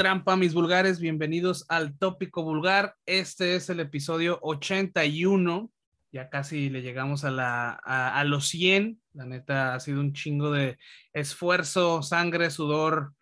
Trampa, mis vulgares. Bienvenidos al Tópico Vulgar. Este es el episodio 81. Ya casi le llegamos a, la, a, los 100. La neta ha sido un chingo de esfuerzo, sangre, sudor,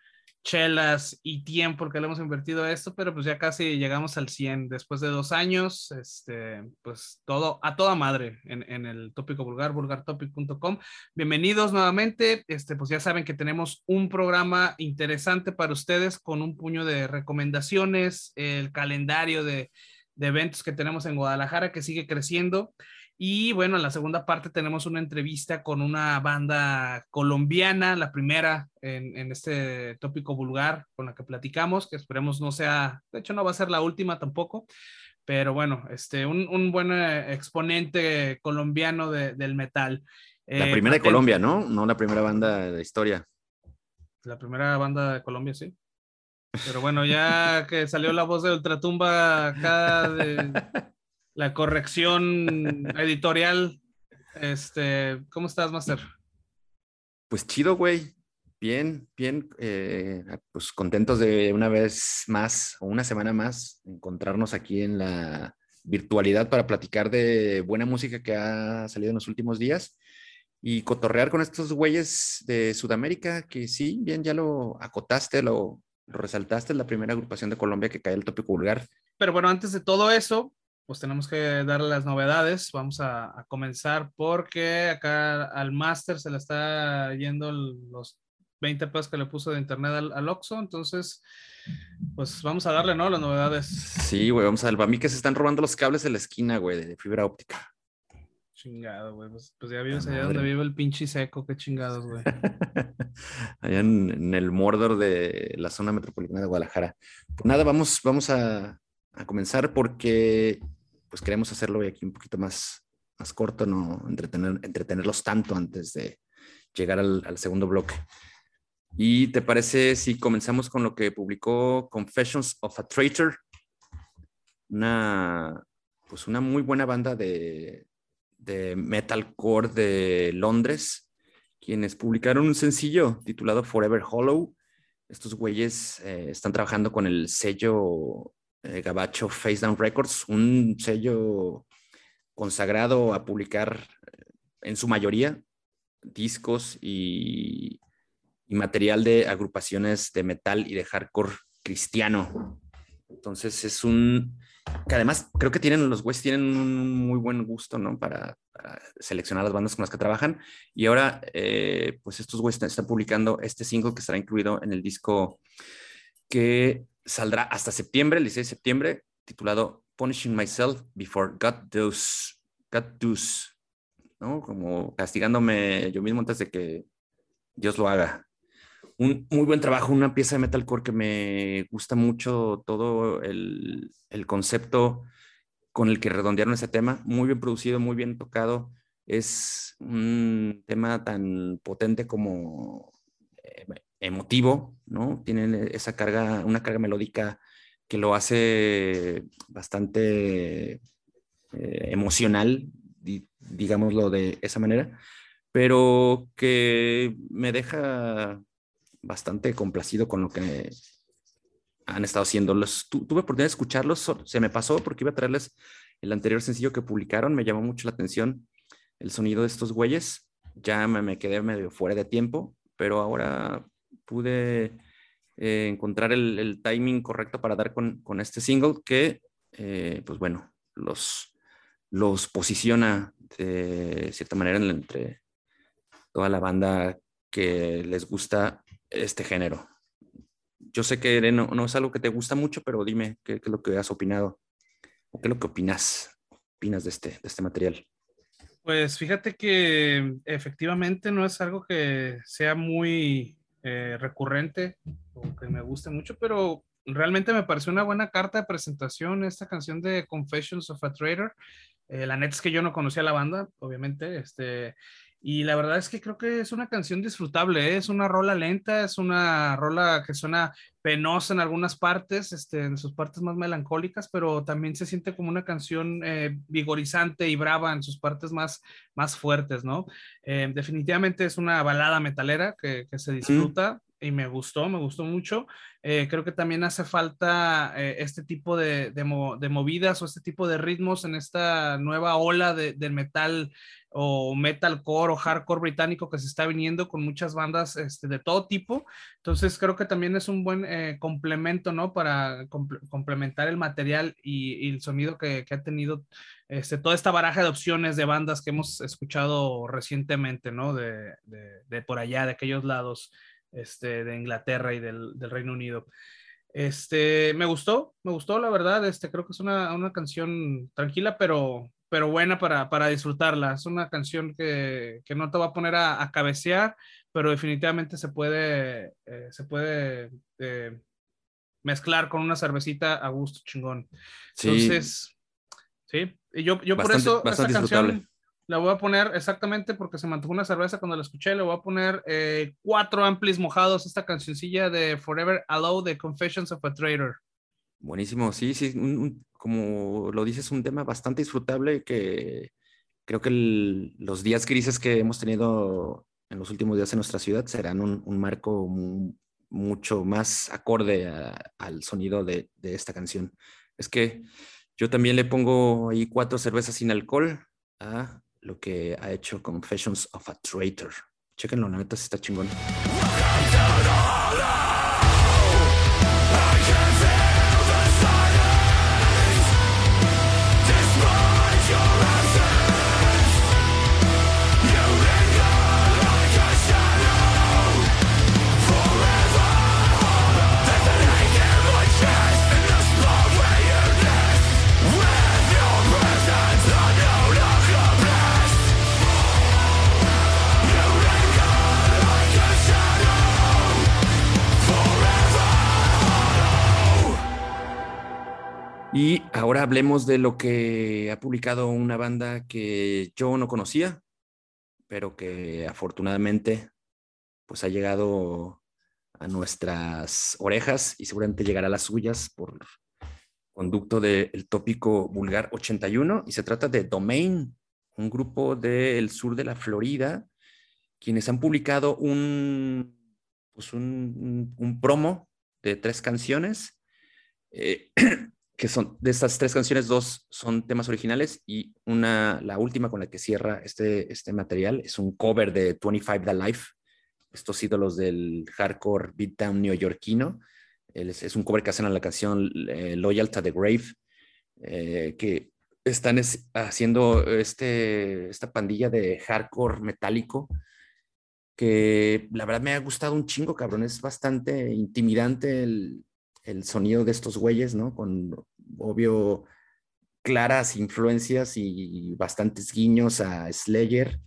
chelas y tiempo que le hemos invertido a esto, pero pues ya casi llegamos al 100 después de dos años, este, pues todo a toda madre en, en el tópico vulgar, vulgartopic.com. Bienvenidos nuevamente, este, pues ya saben que tenemos un programa interesante para ustedes con un puño de recomendaciones, el calendario de, de eventos que tenemos en Guadalajara que sigue creciendo. Y bueno, en la segunda parte tenemos una entrevista con una banda colombiana, la primera en, este tópico vulgar con la que platicamos, que esperemos no sea, de hecho no va a ser la última tampoco, pero bueno, este, un, buen eh, exponente colombiano del metal. La eh, primera de Colombia, ¿no? No la primera banda de historia. La primera banda de Colombia, sí. Pero bueno, ya que salió la voz de Ultratumba acá de la corrección editorial. Este, ¿cómo estás, Master? Pues chido, güey. Bien, bien, eh, pues contentos de una vez más o una semana más encontrarnos aquí en la virtualidad para platicar de buena música que ha salido en los últimos días y cotorrear con estos güeyes de Sudamérica que sí, bien, ya lo acotaste, lo, lo resaltaste, es la primera agrupación de Colombia que cae el tópico vulgar. Pero bueno, antes de todo eso, pues tenemos que darle las novedades. Vamos a, comenzar porque acá al máster se le está yendo los 20 pesos que le puso de internet al, al Oxxo, entonces pues vamos a darle, ¿no? Las novedades. Sí, güey, vamos a ver. Para mí que se están robando los cables de la esquina, güey, de fibra óptica. Chingado, güey. Pues, pues ya vives allá donde vive el pinche seco, qué chingados, güey. allá en, el Mordor de la zona metropolitana de Guadalajara. Pues nada, vamos, vamos a, a comenzar porque pues queremos hacerlo aquí un poquito más, más corto, no entretener, entretenerlos tanto antes de llegar al, segundo bloque. ¿Y te parece si comenzamos con lo que publicó Confessions of a Traitor? Una, pues una muy buena banda de, de metalcore de Londres, quienes publicaron un sencillo titulado Forever Hollow. Estos güeyes eh, están trabajando con el sello eh, Gabacho Face Down Records, un sello consagrado a publicar eh, en su mayoría discos y, material de agrupaciones de metal y de hardcore cristiano. Entonces es un que además creo que tienen los güeyes tienen un muy buen gusto, ¿no? Para, seleccionar las bandas con las que trabajan. Y ahora, eh, pues estos güeyes están publicando este single que estará incluido en el disco que saldrá hasta septiembre, el 16 de septiembre, titulado Punishing Myself Before God Does, God Does, ¿no? Como castigándome yo mismo antes de que Dios lo haga. Un muy buen trabajo, una pieza de metalcore que me gusta mucho todo el, el concepto con el que redondearon ese tema, muy bien producido, muy bien tocado. Es un tema tan potente como emotivo, ¿no? Tienen esa carga, una carga melódica que lo hace bastante eh, emocional, digámoslo de esa manera, pero que me deja bastante complacido con lo que han estado haciendo. Los, tuve oportunidad de escucharlos, se me pasó porque iba a traerles el anterior sencillo que publicaron, me llamó mucho la atención el sonido de estos güeyes, ya me, me quedé medio fuera de tiempo, pero ahora pude eh, encontrar el, timing correcto para dar con, este single que, eh, pues bueno, los, los posiciona de cierta manera entre toda la banda que les gusta este género. Yo sé que no, no es algo que te gusta mucho, pero dime qué, es lo que has opinado o qué es lo que opinas, opinas de este, de este material. Pues fíjate que efectivamente no es algo que sea muy eh, recurrente o que me guste mucho, pero realmente me pareció una buena carta de presentación esta canción de Confessions of a Traitor. Eh, la neta es que yo no conocía la banda, obviamente, este, y la verdad es que creo que es una canción disfrutable, ¿eh? es una rola lenta, es una rola que suena penosa en algunas partes, este, en sus partes más melancólicas, pero también se siente como una canción eh, vigorizante y brava en sus partes más, más fuertes, ¿no? Eh, definitivamente es una balada metalera que, que se disfruta. y me gustó, me gustó mucho. Eh, creo que también hace falta eh, este tipo de, de, movidas o este tipo de ritmos en esta nueva ola de, del metal o metalcore o hardcore británico que se está viniendo con muchas bandas este, de todo tipo. Entonces creo que también es un buen eh, complemento, ¿no? Para complementar el material y, el sonido que, ha tenido este, toda esta baraja de opciones de bandas que hemos escuchado recientemente, ¿no? De, de, de por allá, de aquellos lados este, de Inglaterra y del, del, Reino Unido. Este, me gustó, me gustó, la verdad. Este, creo que es una, una canción tranquila, pero, pero buena para, para disfrutarla. Es una canción que, que, no te va a poner a, a cabecear, pero definitivamente se puede, eh, se puede eh, mezclar con una cervecita a gusto chingón. Entonces, sí, y yo, yo por eso esta canción le voy a poner exactamente porque se mantuvo una cerveza cuando la escuché, le voy a poner eh, cuatro amplis mojados esta cancioncilla de Forever Allow de Confessions of a Traitor. Buenísimo, sí, sí, como lo dices, un tema bastante disfrutable que creo que los días grises que hemos tenido en los últimos días en nuestra ciudad serán un, marco mucho más acorde al sonido de, de esta canción. Es que yo también le pongo ahí cuatro cervezas sin alcohol a lo que ha hecho Confessions of a Traitor. Chequenlo, la neta, está chingón. Y ahora hablemos de lo que ha publicado una banda que yo no conocía, pero que afortunadamente pues ha llegado a nuestras orejas y seguramente llegará a las suyas por conducto del tópico vulgar 81 y se trata de Domain, un grupo del sur de la Florida, quienes han publicado un, pues un, promo de tres canciones. Eh, que son de estas tres canciones, dos son temas originales y una, la última con la que cierra este, este material es un cover de 25 The Life, estos ídolos del hardcore beatdown neoyorquino. Es, un cover que hacen a la canción eh, Loyal to the Grave, eh, que están haciendo este, esta pandilla de hardcore metálico que la verdad me ha gustado un chingo, cabrón. Es bastante intimidante el, el sonido de estos güeyes, ¿no? Con, obvio, claras influencias y bastantes guiños a Slayer.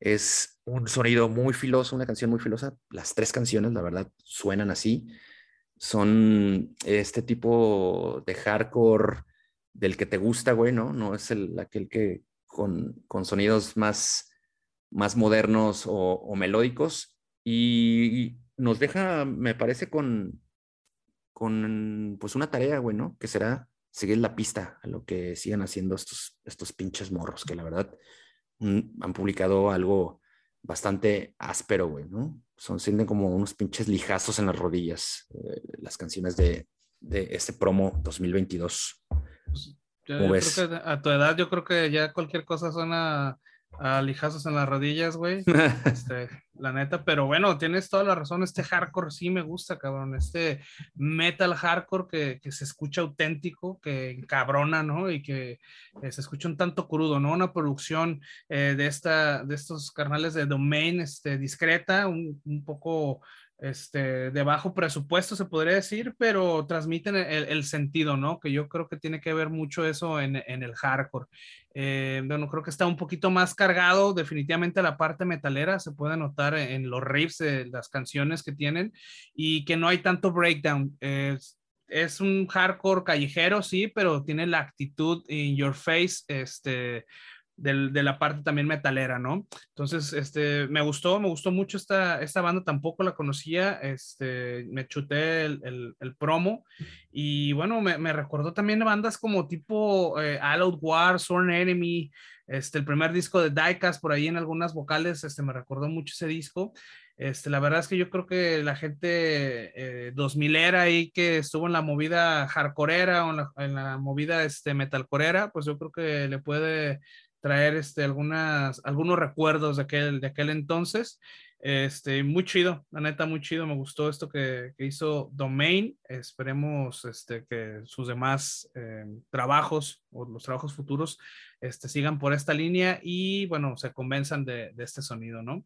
Es un sonido muy filoso, una canción muy filosa. Las tres canciones, la verdad, suenan así. Son este tipo de hardcore del que te gusta, güey, ¿no? No es el, aquel que con, con sonidos más, más modernos o, o melódicos. Y nos deja, me parece, con, con pues una tarea, güey, ¿no? Que será seguir la pista a lo que sigan haciendo estos, estos pinches morros, que la verdad han publicado algo bastante áspero, güey, ¿no? Son, sienten como unos pinches lijazos en las rodillas eh, las canciones de, de este promo 2022. Pues, yo, a tu edad yo creo que ya cualquier cosa suena a lijazos en las rodillas, güey. Este, la neta, pero bueno, tienes toda la razón. Este hardcore sí me gusta, cabrón. Este metal hardcore que, que se escucha auténtico, que encabrona, ¿no? Y que eh, se escucha un tanto crudo, ¿no? Una producción eh, de, esta, de estos carnales de domain este, discreta, un, un poco este, de bajo presupuesto, se podría decir, pero transmiten el, sentido, ¿no? Que yo creo que tiene que ver mucho eso en, el hardcore. Eh, bueno, creo que está un poquito más cargado, definitivamente la parte metalera se puede notar en los riffs las canciones que tienen y que no hay tanto breakdown. Es, es un hardcore callejero, sí, pero tiene la actitud in your face, este, de la parte también metalera, ¿no? Entonces, este, me gustó, me gustó mucho esta, esta banda, tampoco la conocía, este, me chuté el, el, promo y bueno, me, me, recordó también bandas como tipo eh, All Out War, Sworn Enemy, este, el primer disco de Diecast por ahí en algunas vocales, este, me recordó mucho ese disco. Este, la verdad es que yo creo que la gente eh, 2000 era ahí que estuvo en la movida hardcoreera o en la, en la movida este, metalcoreera, pues yo creo que le puede traer este, algunas, algunos recuerdos de aquel, de aquel entonces. Este, muy chido, la neta, muy chido. Me gustó esto que, que hizo Domain. Esperemos este, que sus demás eh, trabajos o los trabajos futuros este, sigan por esta línea y, bueno, se convenzan de, de este sonido, ¿no?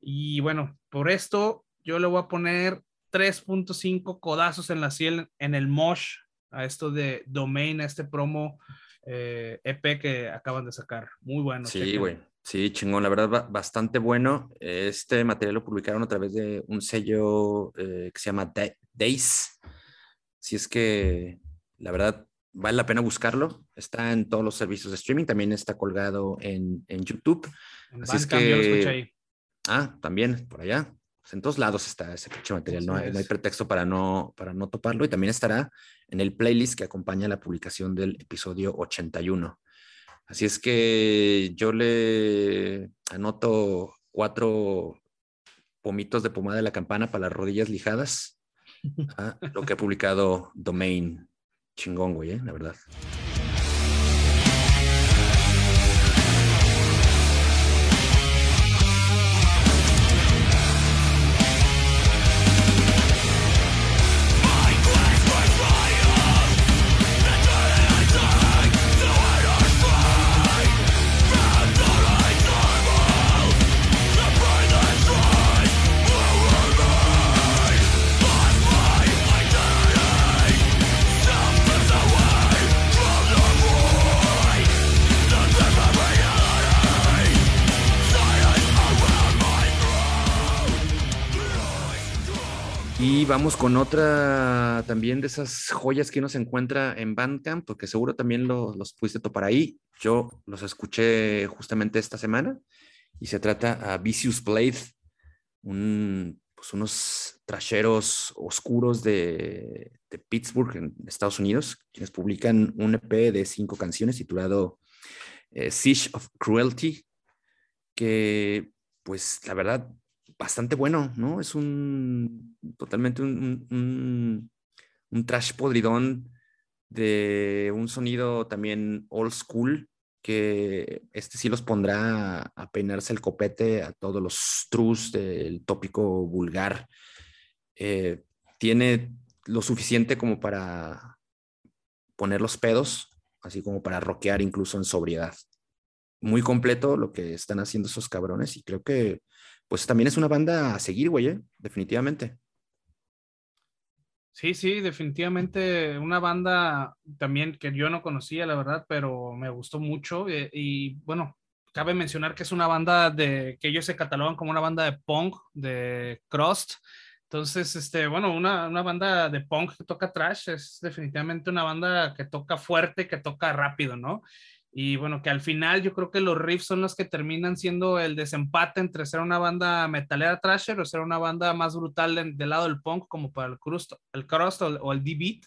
Y bueno, por esto yo le voy a poner 3.5 codazos en la ciel en el mosh a esto de Domain, a este promo eh, e que acaban de sacar. Muy bueno. Sí, güey. Sí, chingón, la verdad, bastante bueno. Este material lo publicaron a través de un sello eh, que se llama Days. Si es que, la verdad, vale la pena buscarlo. Está en todos los servicios de streaming, también está colgado en, en YouTube. Así es que... Ah, también, por allá. Pues, en todos lados está ese pinche material, no hay, no hay, pretexto para no, para no toparlo y también estará en el playlist que acompaña la publicación del episodio 81. Así es que yo le anoto cuatro pomitos de pomada de la campana para las rodillas lijadas a lo que ha publicado Domain. Chingón, güey, ¿eh? la verdad. Vamos con otra también de esas joyas que uno se encuentra en Bandcamp, porque seguro también los pudiste topar ahí. Yo los escuché justamente esta semana y se trata a Vicious Blade, un, pues unos trasheros oscuros de, de, Pittsburgh, en Estados Unidos, quienes publican un EP de cinco canciones titulado eh, Siege of Cruelty, que pues la verdad bastante bueno, ¿no? Es un totalmente un, un, trash podridón de un sonido también old school, que este sí los pondrá a peinarse el copete a todos los trus del tópico vulgar. Eh, tiene lo suficiente como para poner los pedos, así como para rockear incluso en sobriedad. Muy completo lo que están haciendo esos cabrones y creo que pues también es una banda a seguir, güey, ¿eh? definitivamente. Sí, sí, definitivamente una banda también que yo no conocía, la verdad, pero me gustó mucho. Eh, y, bueno, cabe mencionar que es una banda de que ellos se catalogan como una banda de punk, de crust. Entonces, este, bueno, una, una banda de punk que toca trash es definitivamente una banda que toca fuerte, que toca rápido, ¿no? Y bueno, que al final yo creo que los riffs son los que terminan siendo el desempate entre ser una banda metalera trasher o ser una banda más brutal del lado del punk, como para el crust, el crust o, el D-beat.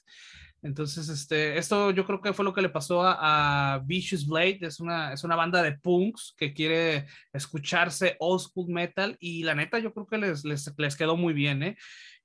Entonces, este, esto yo creo que fue lo que le pasó a, Vicious Blade. Es una, es una banda de punks que quiere escucharse old school metal y la neta yo creo que les, les, les quedó muy bien, ¿eh?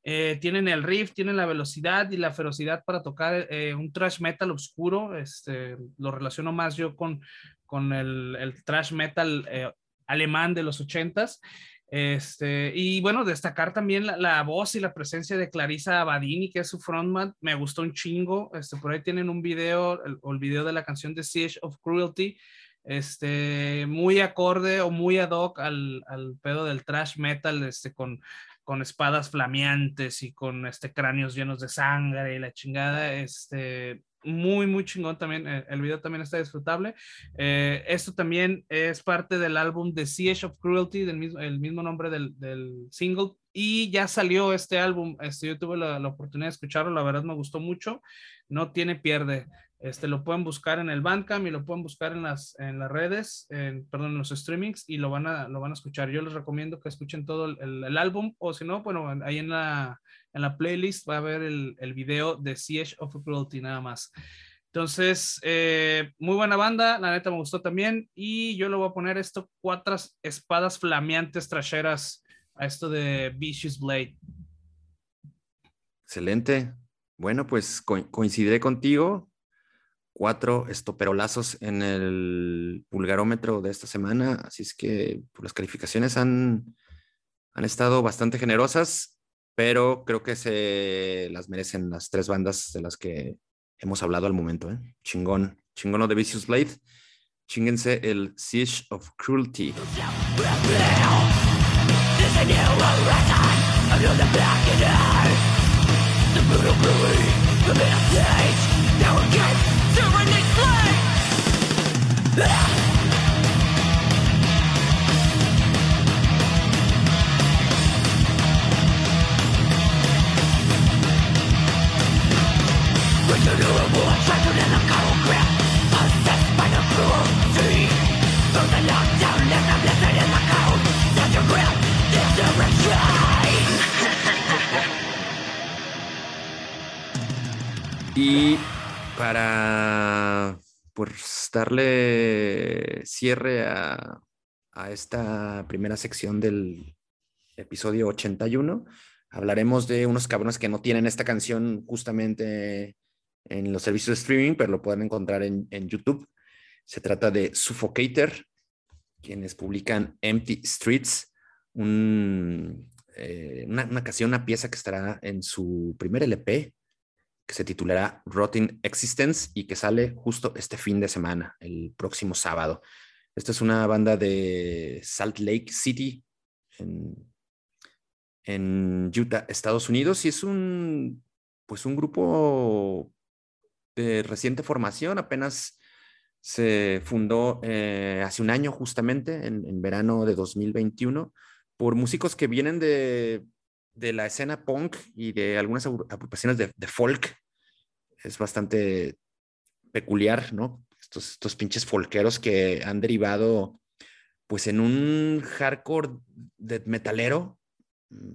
Eh, tienen el riff, tienen la velocidad y la ferocidad para tocar eh, un thrash metal oscuro. Este, lo relaciono más yo con, con el, el thrash metal eh, alemán de los ochentas. Este, y bueno, destacar también la, voz y la presencia de Clarissa Abadini, que es su frontman. Me gustó un chingo. Este, por ahí tienen un video, el, el video de la canción de Siege of Cruelty. Este, muy acorde o muy ad hoc al, al pedo del thrash metal, este, con con espadas flameantes y con este cráneos llenos de sangre y la chingada, este, muy, muy chingón también. Eh, el video también está disfrutable. Eh, esto también es parte del álbum The Siege of Cruelty, del mismo, el mismo nombre del, del single y ya salió este álbum. Este, yo tuve la, la, oportunidad de escucharlo, la verdad me gustó mucho. No tiene pierde. Este, lo pueden buscar en el Bandcamp y lo pueden buscar en las, en las redes, en, perdón, en los streamings y lo van, a, lo van a escuchar. Yo les recomiendo que escuchen todo el, álbum o si no, bueno, ahí en la, en la playlist va a haber el, el video de Siege of Cruelty nada más. Entonces, eh, muy buena banda, la neta me gustó también y yo le voy a poner esto, cuatro espadas flameantes traseras a esto de Vicious Blade. Excelente. Bueno, pues co coincidiré contigo cuatro estoperolazos en el pulgarómetro de esta semana, así es que pues, las calificaciones han, han estado bastante generosas, pero creo que se las merecen las tres bandas de las que hemos hablado al momento. ¿eh? Chingón, chingón de Vicious Blade, chinguense el Siege of Cruelty. the new horizon under the back and. The brutal bully, the mass age, now against tyranny slaves. Ah! Return to the war. Y para pues, darle cierre a, a, esta primera sección del episodio 81, hablaremos de unos cabrones que no tienen esta canción justamente en los servicios de streaming, pero lo pueden encontrar en, en YouTube. Se trata de Suffocator, quienes publican Empty Streets, un, eh, una, una, canción, una pieza que estará en su primer LP, que se titulará Rotting Existence y que sale justo este fin de semana, el próximo sábado. Esta es una banda de Salt Lake City, en, en Utah, Estados Unidos, y es un, pues un grupo de reciente formación, apenas se fundó eh, hace un año justamente, en, en, verano de 2021, por músicos que vienen de, de la escena punk y de algunas agrupaciones de, de, folk. Es bastante peculiar, ¿no? Estos, estos pinches folkeros que han derivado pues en un hardcore de metalero,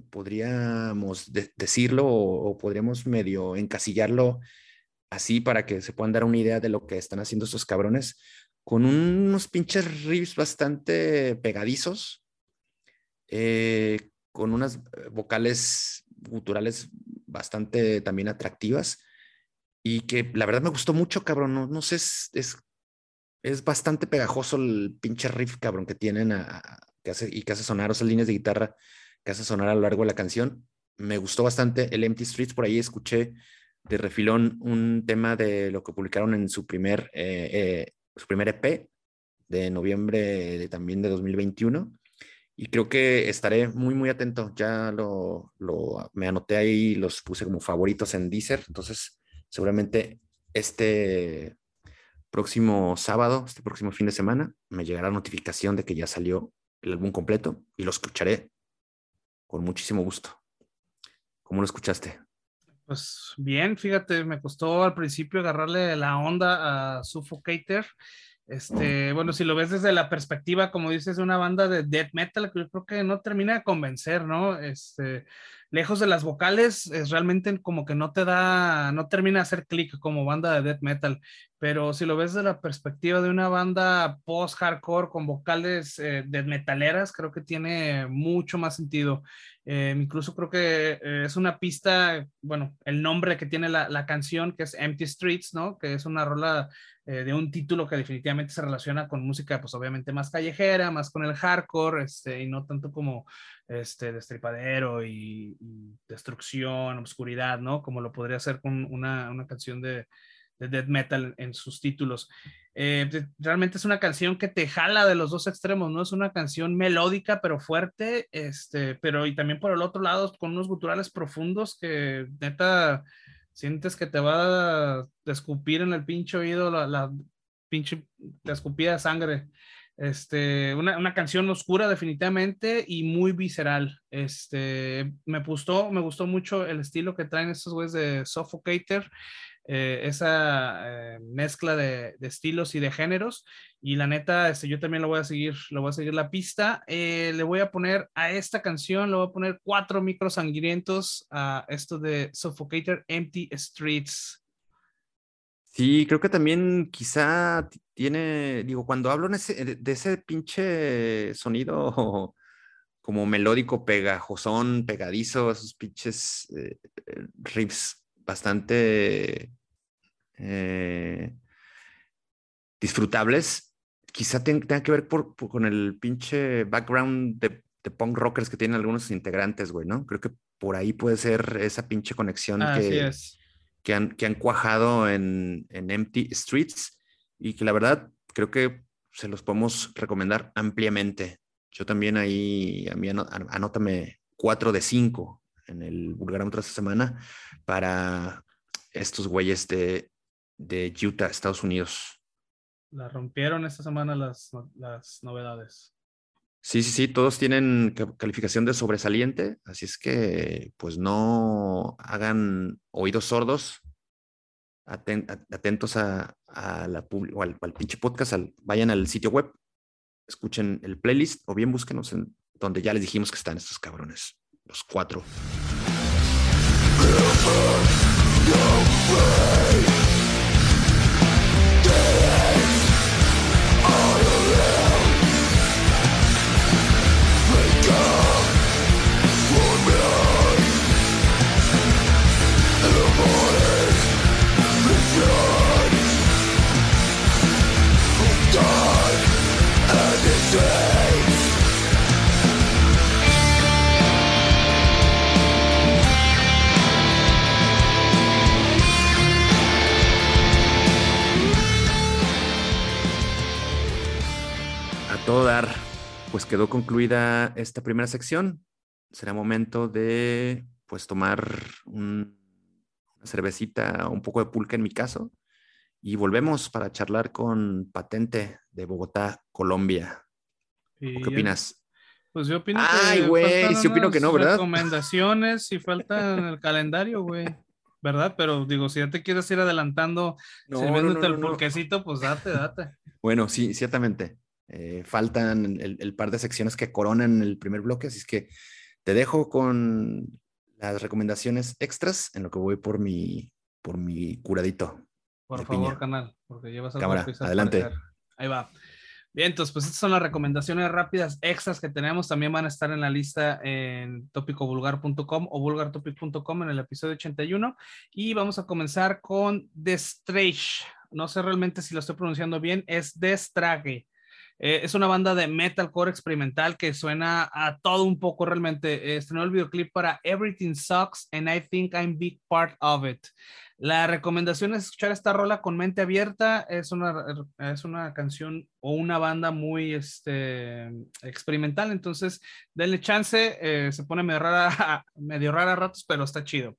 podríamos de decirlo o, o podríamos medio encasillarlo así para que se puedan dar una idea de lo que están haciendo estos cabrones, con unos pinches riffs bastante pegadizos, eh, con unas vocales guturales bastante también atractivas y que la verdad me gustó mucho, cabrón, no, no sé, es, es, es, bastante pegajoso el pinche riff, cabrón, que tienen a, que hace, y que hace sonar, o sea, líneas de guitarra que hace sonar a lo largo de la canción. Me gustó bastante el Empty Streets, por ahí escuché de refilón un tema de lo que publicaron en su primer, eh, eh, su primer EP de noviembre de, también de 2021. Y creo que estaré muy, muy atento. Ya lo, lo, me anoté ahí, los puse como favoritos en Deezer. Entonces, seguramente este próximo sábado, este próximo fin de semana, me llegará notificación de que ya salió el álbum completo y lo escucharé con muchísimo gusto. ¿Cómo lo escuchaste? Pues bien, fíjate, me costó al principio agarrarle la onda a Suffocator. Este, bueno, si lo ves desde la perspectiva, como dices, de una banda de death metal, que creo que no termina de convencer, ¿no? Este, lejos de las vocales, es realmente como que no te da, no termina de hacer clic como banda de death metal, pero si lo ves desde la perspectiva de una banda post-hardcore con vocales eh, death metaleras, creo que tiene mucho más sentido. Eh, incluso creo que eh, es una pista, bueno, el nombre que tiene la, canción, que es Empty Streets, ¿no? Que es una rola eh, de un título que definitivamente se relaciona con música, pues obviamente más callejera, más con el hardcore, este, y no tanto como este, destripadero y, destrucción, oscuridad, ¿no? Como lo podría hacer con una, una canción de, de death metal en sus títulos. Eh, realmente es una canción que te jala de los dos extremos, ¿no? Es una canción melódica pero fuerte, este, pero y también por el otro lado con unos guturales profundos que neta sientes que te va a escupir en el pinche oído la, la pinche, te escupía de sangre. Este, una, una, canción oscura definitivamente y muy visceral. Este, me gustó, me gustó mucho el estilo que traen estos güeyes de Suffocator, eh, esa eh, mezcla de, de, estilos y de géneros. Y la neta, este, yo también lo voy a seguir, lo voy a seguir la pista. Eh, le voy a poner a esta canción, le voy a poner cuatro micros sangrientos a esto de Suffocator Empty Streets. Sí, creo que también quizá tiene, digo, cuando hablo de ese pinche sonido como melódico, pegajosón, pegadizo, esos pinches eh, eh, riffs bastante eh, disfrutables, quizá tenga que ver con el pinche background de, punk rockers que tienen algunos integrantes, güey, ¿no? Creo que por ahí puede ser esa pinche conexión que, es que han, que han cuajado en, en Empty Streets y que la verdad creo que se los podemos recomendar ampliamente. Yo también ahí, a mí anótame 4 de 5 en el Vulgarómetro esta semana para estos güeyes de, de Utah, Estados Unidos. La rompieron esta semana las, las novedades. Sí, sí, sí, todos tienen calificación de sobresaliente, así es que pues no hagan oídos sordos, atentos a, la o al, pinche podcast, vayan al sitio web, escuchen el playlist o bien búsquenos en donde ya les dijimos que están estos cabrones, los cuatro. Dar, pues quedó concluida esta primera sección. Será momento de pues tomar una cervecita, un poco de pulque en mi caso, y volvemos para charlar con Patente de Bogotá, Colombia. ¿Qué opinas? Pues yo opino Ay, güey, sí opino que no, ¿verdad? Recomendaciones y falta en el calendario, güey. ¿Verdad? Pero digo, si ya te quieres ir adelantando, no, sirviéndote el pulquecito, pues date, date. Bueno, sí, ciertamente. Eh, faltan el, el, par de secciones que coronan el primer bloque, así es que te dejo con las recomendaciones extras en lo que voy por mi, por mi curadito. Por favor, canal, porque llevas a Cámara, adelante. Ahí va. Bien, entonces, pues estas son las recomendaciones rápidas extras que tenemos. También van a estar en la lista en tópicovulgar.com o vulgartopic.com en el episodio 81. Y vamos a comenzar con Destrage. No sé realmente si lo estoy pronunciando bien, es Destrage. Eh, es una banda de metalcore experimental que suena a todo un poco realmente. estrenó el videoclip para Everything Sucks and I Think I'm Big Part of It. La recomendación es escuchar esta rola con mente abierta. Es una, es una canción o una banda muy este, experimental, entonces denle chance. Eh, se pone medio rara, medio rara a ratos, pero está chido.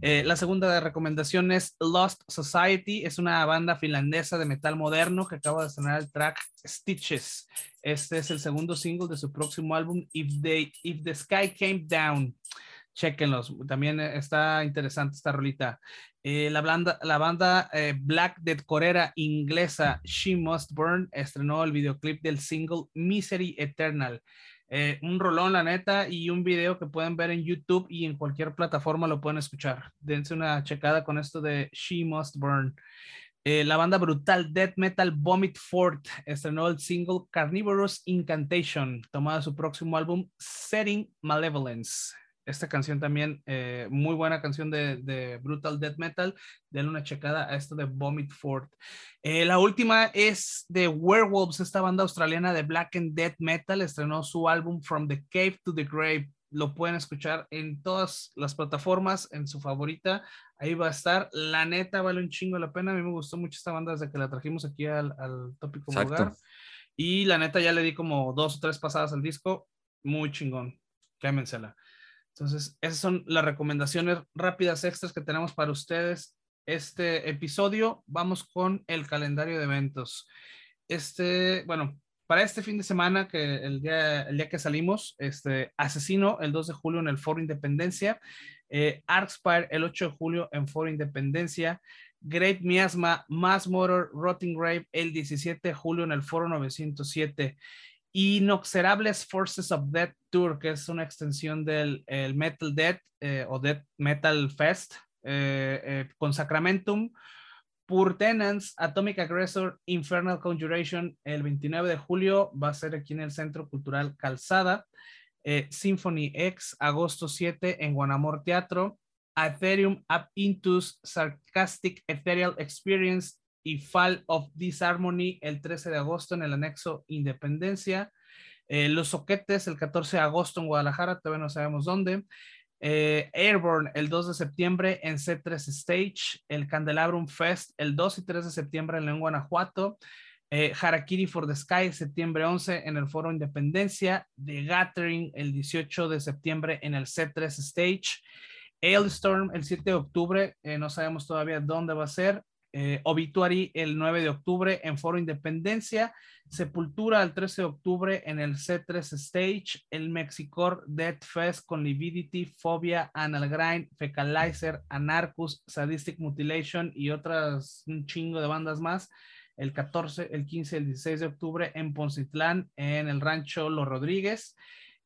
Eh, la segunda recomendación es Lost Society. Es una banda finlandesa de metal moderno que acaba de estrenar el track Stitches. Este es el segundo single de su próximo álbum, If, They, If the Sky Came Down chequenlos. También está interesante esta rolita. Eh, la, banda, la banda eh, Black Dead Corera inglesa She Must Burn estrenó el videoclip del single Misery Eternal. Eh, un rolón, la neta, y un video que pueden ver en YouTube y en cualquier plataforma lo pueden escuchar. Dense una checada con esto de She Must Burn. la banda brutal Death Metal Vomit Fort estrenó el single Carnivorous Incantation, tomado su próximo álbum Setting Malevolence. Esta canción también, eh, muy buena canción de, Brutal Death Metal. Denle una checada a esto de Vomit Fort. Eh, la última es de Werewolves, esta banda australiana de Black and Death Metal. Estrenó su álbum From the Cave to the Grave. Lo pueden escuchar en todas las plataformas, en su favorita. Ahí va a estar. La neta vale un chingo la pena. A mí me gustó mucho esta banda desde que la trajimos aquí al, al tópico lugar. Y la neta ya le di como dos o tres pasadas al disco. Muy chingón. Quémensela. Entonces, esas son las recomendaciones rápidas extras que tenemos para ustedes. Este episodio, vamos con el calendario de eventos. Este, bueno, para este fin de semana, que el día, el día que salimos, este, Asesino el 2 de julio en el Foro Independencia, eh, el 8 de julio en Foro Independencia, Great Miasma, Mass Motor, Rotting Grave el 17 de julio en el Foro 907. Inoxerables Forces of Death Tour, que es una extensión del Metal Death eh, o Death Metal Fest eh, eh, con Sacramentum, Tenants, Atomic Aggressor, Infernal Conjuration, el 29 de julio va a ser aquí en el Centro Cultural Calzada, Symphony X, agosto 7 en Guanamor Teatro, Ethereum Up Intus, Sarcastic Ethereal Experience y Fall of Disharmony el 13 de agosto en el anexo Independencia. los Soquetes el 14 de agosto en Guadalajara, todavía no sabemos dónde. Eh, Airborne el 2 de septiembre en C3 Stage, el Candelabrum Fest el 2 y 3 de septiembre en Guanajuato, eh, Harakiri for the Sky septiembre 11 en el Foro Independencia, The Gathering el 18 de septiembre en el C3 Stage, Hailstorm el 7 de octubre, eh, no sabemos todavía dónde va a ser, eh, Obituary el 9 de octubre en Foro Independencia, Sepultura el 13 de octubre en el C3 Stage, el Mexicor Death Fest con Lividity, Phobia, Analgrind, Fecalizer, Anarchus, Sadistic Mutilation y otras un chingo de bandas más. El 14, el 15, el 16 de octubre en Poncitlán, en el rancho Los Rodríguez.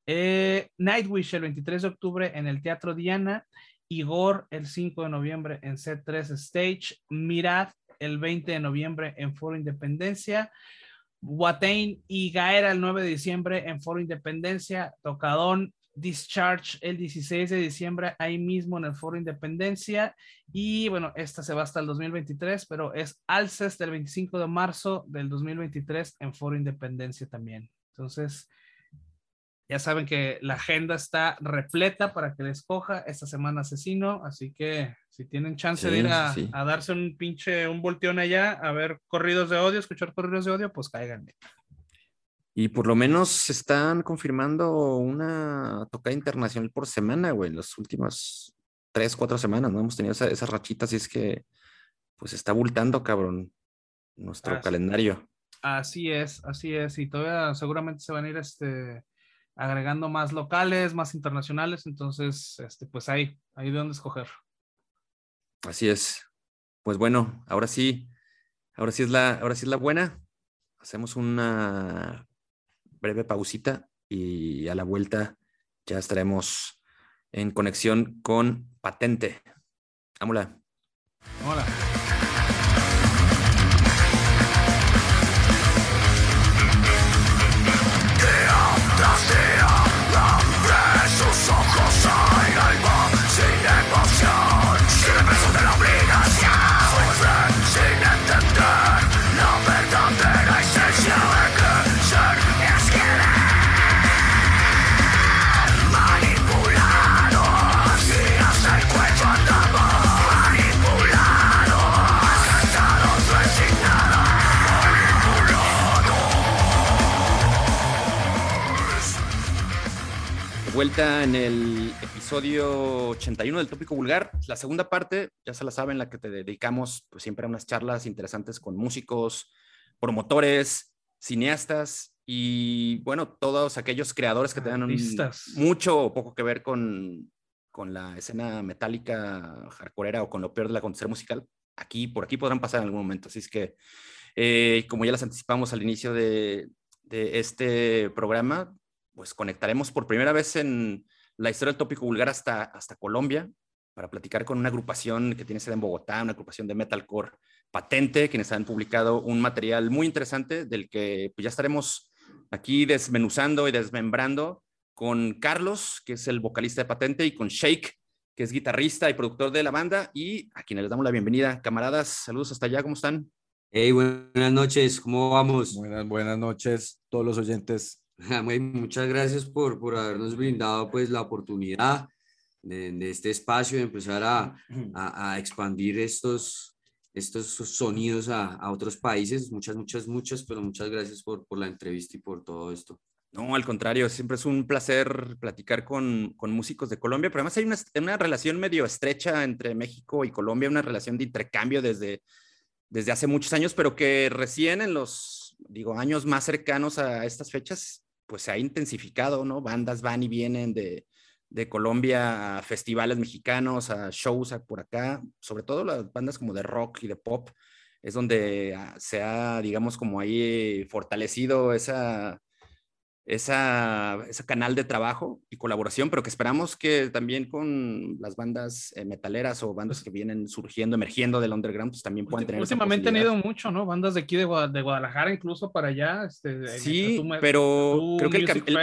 Eh, Nightwish el 23 de octubre en el Teatro Diana Igor el 5 de noviembre en C3 Stage, Mirad el 20 de noviembre en Foro Independencia, Watain y Gaera el 9 de diciembre en Foro Independencia, Tocadón, Discharge el 16 de diciembre ahí mismo en el Foro Independencia y bueno, esta se va hasta el 2023, pero es Alces del 25 de marzo del 2023 en Foro Independencia también. Entonces, ya saben que la agenda está repleta para que les coja esta semana asesino, así que si tienen chance de ir a, darse un pinche, un volteón allá, a ver corridos de odio, escuchar corridos de odio, pues caigan. Y por lo menos están confirmando una tocada internacional por semana, güey, en las últimas tres, cuatro semanas, ¿no? Hemos tenido esa, esa rachita, así es que, pues está bultando, cabrón, nuestro calendario. Así es, así es, y todavía seguramente se van a ir este agregando más locales, más internacionales, entonces, este, pues ahí, ahí de dónde escoger. Así es. Pues bueno, ahora sí, ahora sí es la, ahora sí es la buena. Hacemos una breve pausita y a la vuelta ya estaremos en conexión con Patente. Vámonos. Hola. Vuelta en el episodio 81 del Tópico Vulgar. La segunda parte, ya se la saben, la que te dedicamos pues, siempre a unas charlas interesantes con músicos, promotores, cineastas y, bueno, todos aquellos creadores que tengan mucho o poco que ver con, con la escena metálica hardcoreera o con lo peor de la acontecer musical. Aquí, por aquí podrán pasar en algún momento. Así es que, eh, como ya les anticipamos al inicio de, de este programa, pues conectaremos por primera vez en la historia del tópico vulgar hasta, hasta Colombia para platicar con una agrupación que tiene sede en Bogotá, una agrupación de metalcore patente, quienes han publicado un material muy interesante del que pues, ya estaremos aquí desmenuzando y desmembrando con Carlos, que es el vocalista de Patente, y con Shake, que es guitarrista y productor de la banda, y a quienes les damos la bienvenida. Camaradas, saludos hasta allá, ¿cómo están? Hey, buenas noches, ¿cómo vamos? Buenas, buenas noches, todos los oyentes. Muchas gracias por, por habernos brindado pues la oportunidad de, de este espacio de empezar a, a, a, expandir estos, estos sonidos a, a, otros países. Muchas, muchas, muchas, pero muchas gracias por, por la entrevista y por todo esto. No, al contrario, siempre es un placer platicar con, con músicos de Colombia, pero además hay una, una, relación medio estrecha entre México y Colombia, una relación de intercambio desde, desde hace muchos años, pero que recién en los digo, años más cercanos a estas fechas, pues se ha intensificado, ¿no? Bandas van y vienen de, de Colombia a festivales mexicanos, a shows por acá, sobre todo las bandas como de rock y de pop, es donde ah, se ha, digamos, como ahí fortalecido esa, esa, ese canal de trabajo y colaboración, pero que esperamos que también con las bandas eh, metaleras o bandas que vienen surgiendo, emergiendo del underground, pues también puedan tener. Últimamente han ido mucho, ¿no? Bandas de aquí de, Guadalajara, incluso para allá. Este, sí, pero creo que el,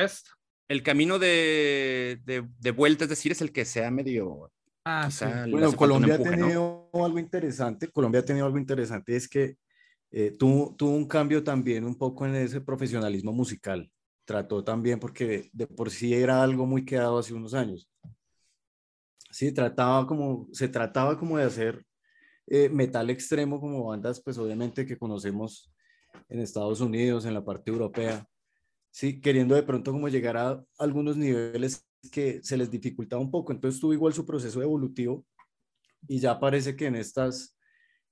el, camino de, de, de, vuelta, es decir, es el que sea medio. Ah, sí. Bueno, Colombia ha tenido algo interesante. Colombia ha tenido algo interesante, es que eh, tuvo, tuvo un cambio también un poco en ese profesionalismo musical trató también, porque de por sí era algo muy quedado hace unos años. Sí, trataba como, se trataba como de hacer eh, metal extremo como bandas, pues obviamente que conocemos en Estados Unidos, en la parte europea, sí, queriendo de pronto como llegar a algunos niveles que se les dificultaba un poco. Entonces tuvo igual su proceso evolutivo y ya parece que en estas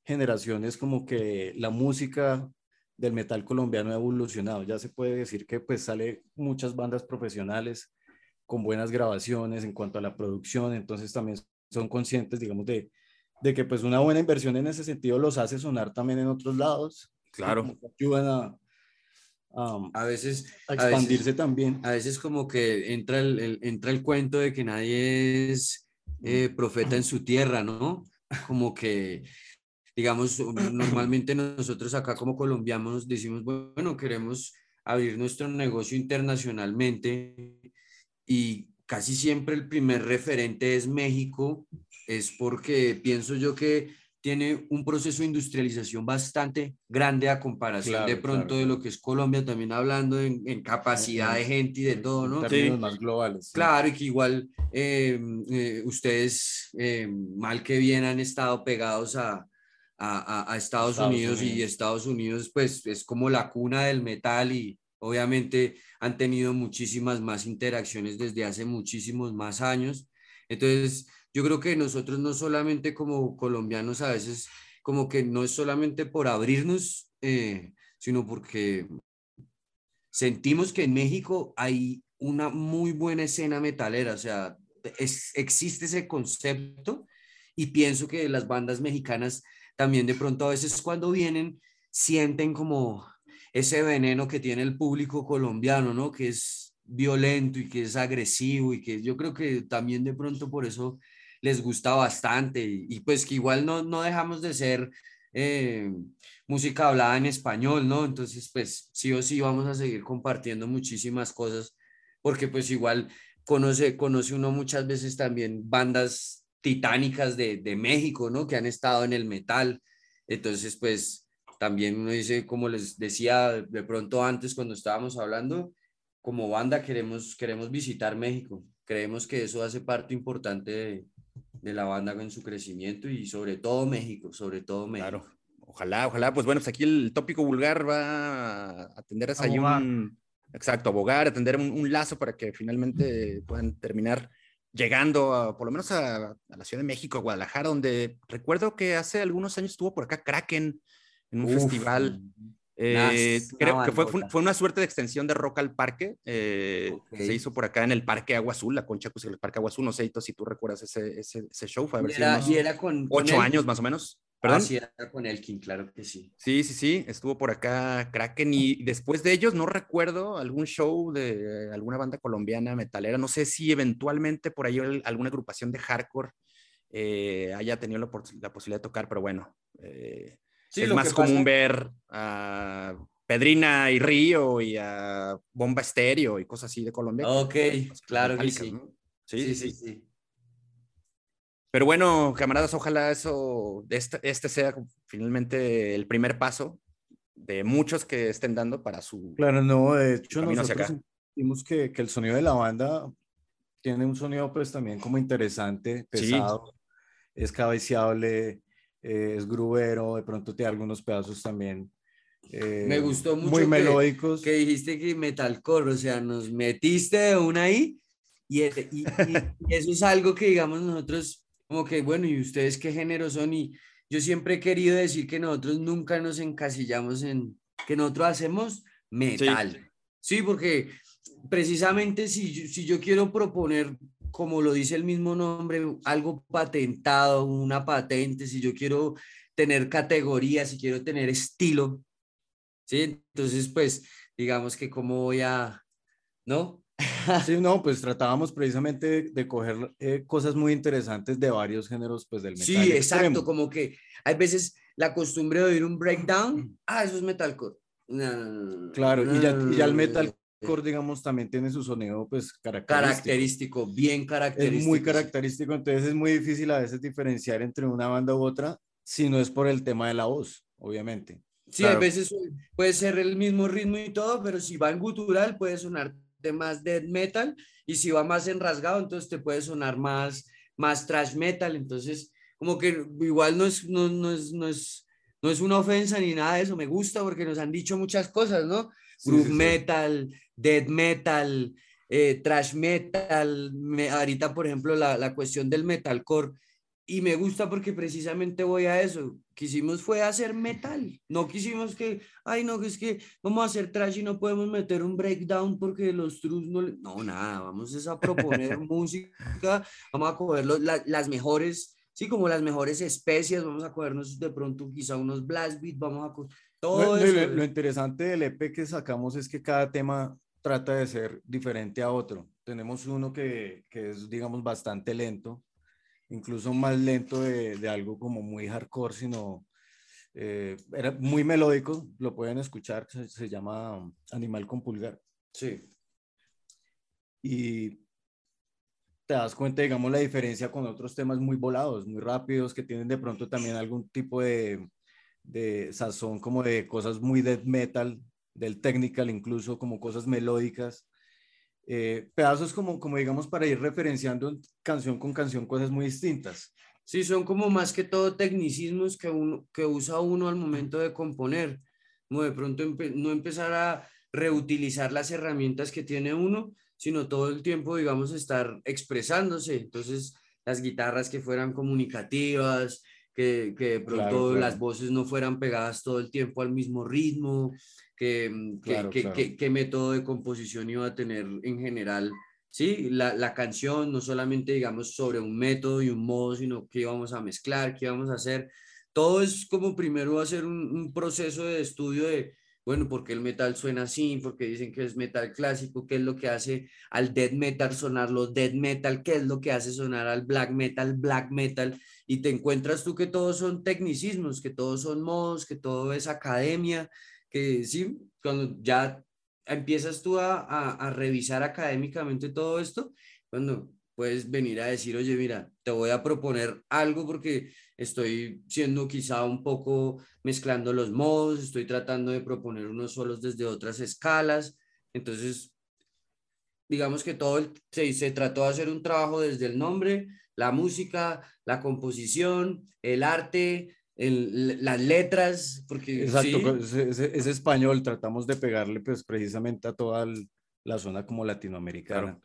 generaciones como que la música del metal colombiano ha evolucionado. Ya se puede decir que pues sale muchas bandas profesionales con buenas grabaciones en cuanto a la producción, entonces también son conscientes, digamos, de, de que pues una buena inversión en ese sentido los hace sonar también en otros lados. Claro. Ayudan a, a, veces a expandirse también. A veces como que entra el, entra el cuento de que nadie es eh, profeta en su tierra, ¿no? Como que digamos, normalmente nosotros acá como colombianos decimos, bueno, queremos abrir nuestro negocio internacionalmente y casi siempre el primer referente es México, es porque pienso yo que tiene un proceso de industrialización bastante grande a comparación de pronto de lo que es Colombia, también hablando en, capacidad de gente y de todo, ¿no? Sí. más globales. Claro, y que igual eh, eh, ustedes, eh, mal que bien, han estado pegados a, a, Estados, Unidos, y Estados Unidos pues es como la cuna del metal y obviamente han tenido muchísimas más interacciones desde hace muchísimos más años. Entonces, yo creo que nosotros no solamente como colombianos a veces como que no es solamente por abrirnos, eh, sino porque sentimos que en México hay una muy buena escena metalera, o sea, es, existe ese concepto y pienso que las bandas mexicanas también de pronto a veces cuando vienen sienten como ese veneno que tiene el público colombiano, ¿no? Que es violento y que es agresivo y que yo creo que también de pronto por eso les gusta bastante y, pues que igual no, no dejamos de ser eh, música hablada en español, ¿no? Entonces pues sí o sí vamos a seguir compartiendo muchísimas cosas porque pues igual conoce, conoce uno muchas veces también bandas titánicas de, de, México, ¿no? Que han estado en el metal. Entonces, pues también uno dice, como les decía de pronto antes cuando estábamos hablando, como banda queremos, queremos visitar México. Creemos que eso hace parte importante de, de la banda en su crecimiento y sobre todo México, sobre todo México. Claro, ojalá, ojalá. Pues bueno, pues aquí el tópico vulgar va a atender a un... Exacto, abogar, atender un, un lazo para que finalmente puedan terminar llegando por lo menos a, la Ciudad de México, a Guadalajara, donde recuerdo que hace algunos años estuvo por acá Kraken en un festival. Eh, creo que fue, fue, una suerte de extensión de Rock al Parque. Eh, se hizo por acá en el Parque Agua Azul, la concha, pues el Parque Agua Azul. No sé si tú recuerdas ese, ese, ese show. Fue y, era, con, ocho años más o menos. ¿Perdón? Ah, sí, con Elkin, claro que sí. Sí, sí, sí, estuvo por acá Kraken y después de ellos no recuerdo algún show de alguna banda colombiana metalera, no sé si eventualmente por ahí alguna agrupación de hardcore eh, haya tenido la, posibilidad de tocar, pero bueno, eh, es más común ver a Pedrina y Río y a Bomba Estéreo y cosas así de Colombia. Ok, claro que sí. sí, sí. sí. Pero bueno, camaradas, ojalá eso, este, este sea finalmente el primer paso de muchos que estén dando para su. Claro, no, de hecho, nosotros sentimos que, que, el sonido de la banda tiene un sonido, pues también como interesante, pesado, es cabeceable, eh, es grubero, de pronto tiene algunos pedazos también. Eh, Me gustó mucho. Muy melódicos. Que dijiste que metalcore, o sea, nos metiste de una ahí y, y, y eso es algo que, digamos, nosotros como que, bueno, ¿y ustedes qué género son? Y yo siempre he querido decir que nosotros nunca nos encasillamos en que nosotros hacemos metal. Sí, porque precisamente si, si yo quiero proponer, como lo dice el mismo nombre, algo patentado, una patente, si yo quiero tener categorías, si quiero tener estilo, ¿sí? Entonces, pues, digamos que cómo voy a, ¿no? Sí, no, pues tratábamos precisamente de, coger eh, cosas muy interesantes de varios géneros, pues del metal. Sí, exacto, como que hay veces la costumbre de oír un breakdown, ah, eso es metalcore. claro, y ya, y ya el metalcore, digamos, también tiene su sonido, pues, característico. Característico, bien característico. Es muy característico, entonces es muy difícil a veces diferenciar entre una banda u otra, si no es por el tema de la voz, obviamente. Sí, a veces puede ser el mismo ritmo y todo, pero si va en gutural puede sonar de más death metal y si va más en rasgado, entonces te puede sonar más, más trash metal. Entonces, como que igual no es, no, no, es, no, es, no es una ofensa ni nada de eso, me gusta porque nos han dicho muchas cosas, ¿no? Groove metal, death metal, eh, trash metal, ahorita por ejemplo la, la cuestión del metalcore y me gusta porque precisamente voy a eso. Quisimos fue hacer metal. No quisimos que, ay, no, es que vamos a hacer trash y no podemos meter un breakdown porque los trus no No, nada, vamos a proponer música, vamos a coger las mejores, sí, como las mejores especias, vamos a cogernos de pronto quizá unos blast beat, vamos a... Todo lo, eso. Lo, interesante del EP que sacamos es que cada tema trata de ser diferente a otro. Tenemos uno que, que es, digamos, bastante lento, incluso más lento de, de algo como muy hardcore, sino eh, era muy melódico, lo pueden escuchar, se, llama Animal con Pulgar. Sí. Y te das cuenta, digamos, la diferencia con otros temas muy volados, muy rápidos, que tienen de pronto también algún tipo de, de sazón como de cosas muy death metal, del technical incluso, como cosas melódicas eh, pedazos como, como digamos para ir referenciando canción con canción cosas muy distintas. Sí, son como más que todo tecnicismos que, uno, que usa uno al momento de componer, como de pronto no empezar a reutilizar las herramientas que tiene uno, sino todo el tiempo, digamos, estar expresándose. Entonces, las guitarras que fueran comunicativas, que, que de pronto las voces no fueran pegadas todo el tiempo al mismo ritmo, Mm, qué, qué, método de composición iba a tener en general, ¿sí? La, la, canción, no solamente digamos sobre un método y un modo, sino qué íbamos a mezclar, qué íbamos a hacer. Todo es como primero hacer un, un proceso de estudio de, bueno, ¿por qué el metal suena así? porque dicen que es metal clásico? ¿Qué es lo que hace al death metal sonar los death metal? ¿Qué es lo que hace sonar al black metal, black metal? Y te encuentras tú que todos son tecnicismos, que todos son modos, que todo es academia, que sí, cuando ya empiezas tú a, a, revisar académicamente todo esto, cuando puedes venir a decir, oye, mira, te voy a proponer algo porque estoy siendo quizá un poco mezclando los modos, estoy tratando de proponer unos solos desde otras escalas. Entonces, digamos que todo se, se trató de hacer un trabajo desde el nombre, la música, la composición, el arte, las letras, porque... Exacto, es, español, tratamos de pegarle pues precisamente a toda la zona como latinoamericana.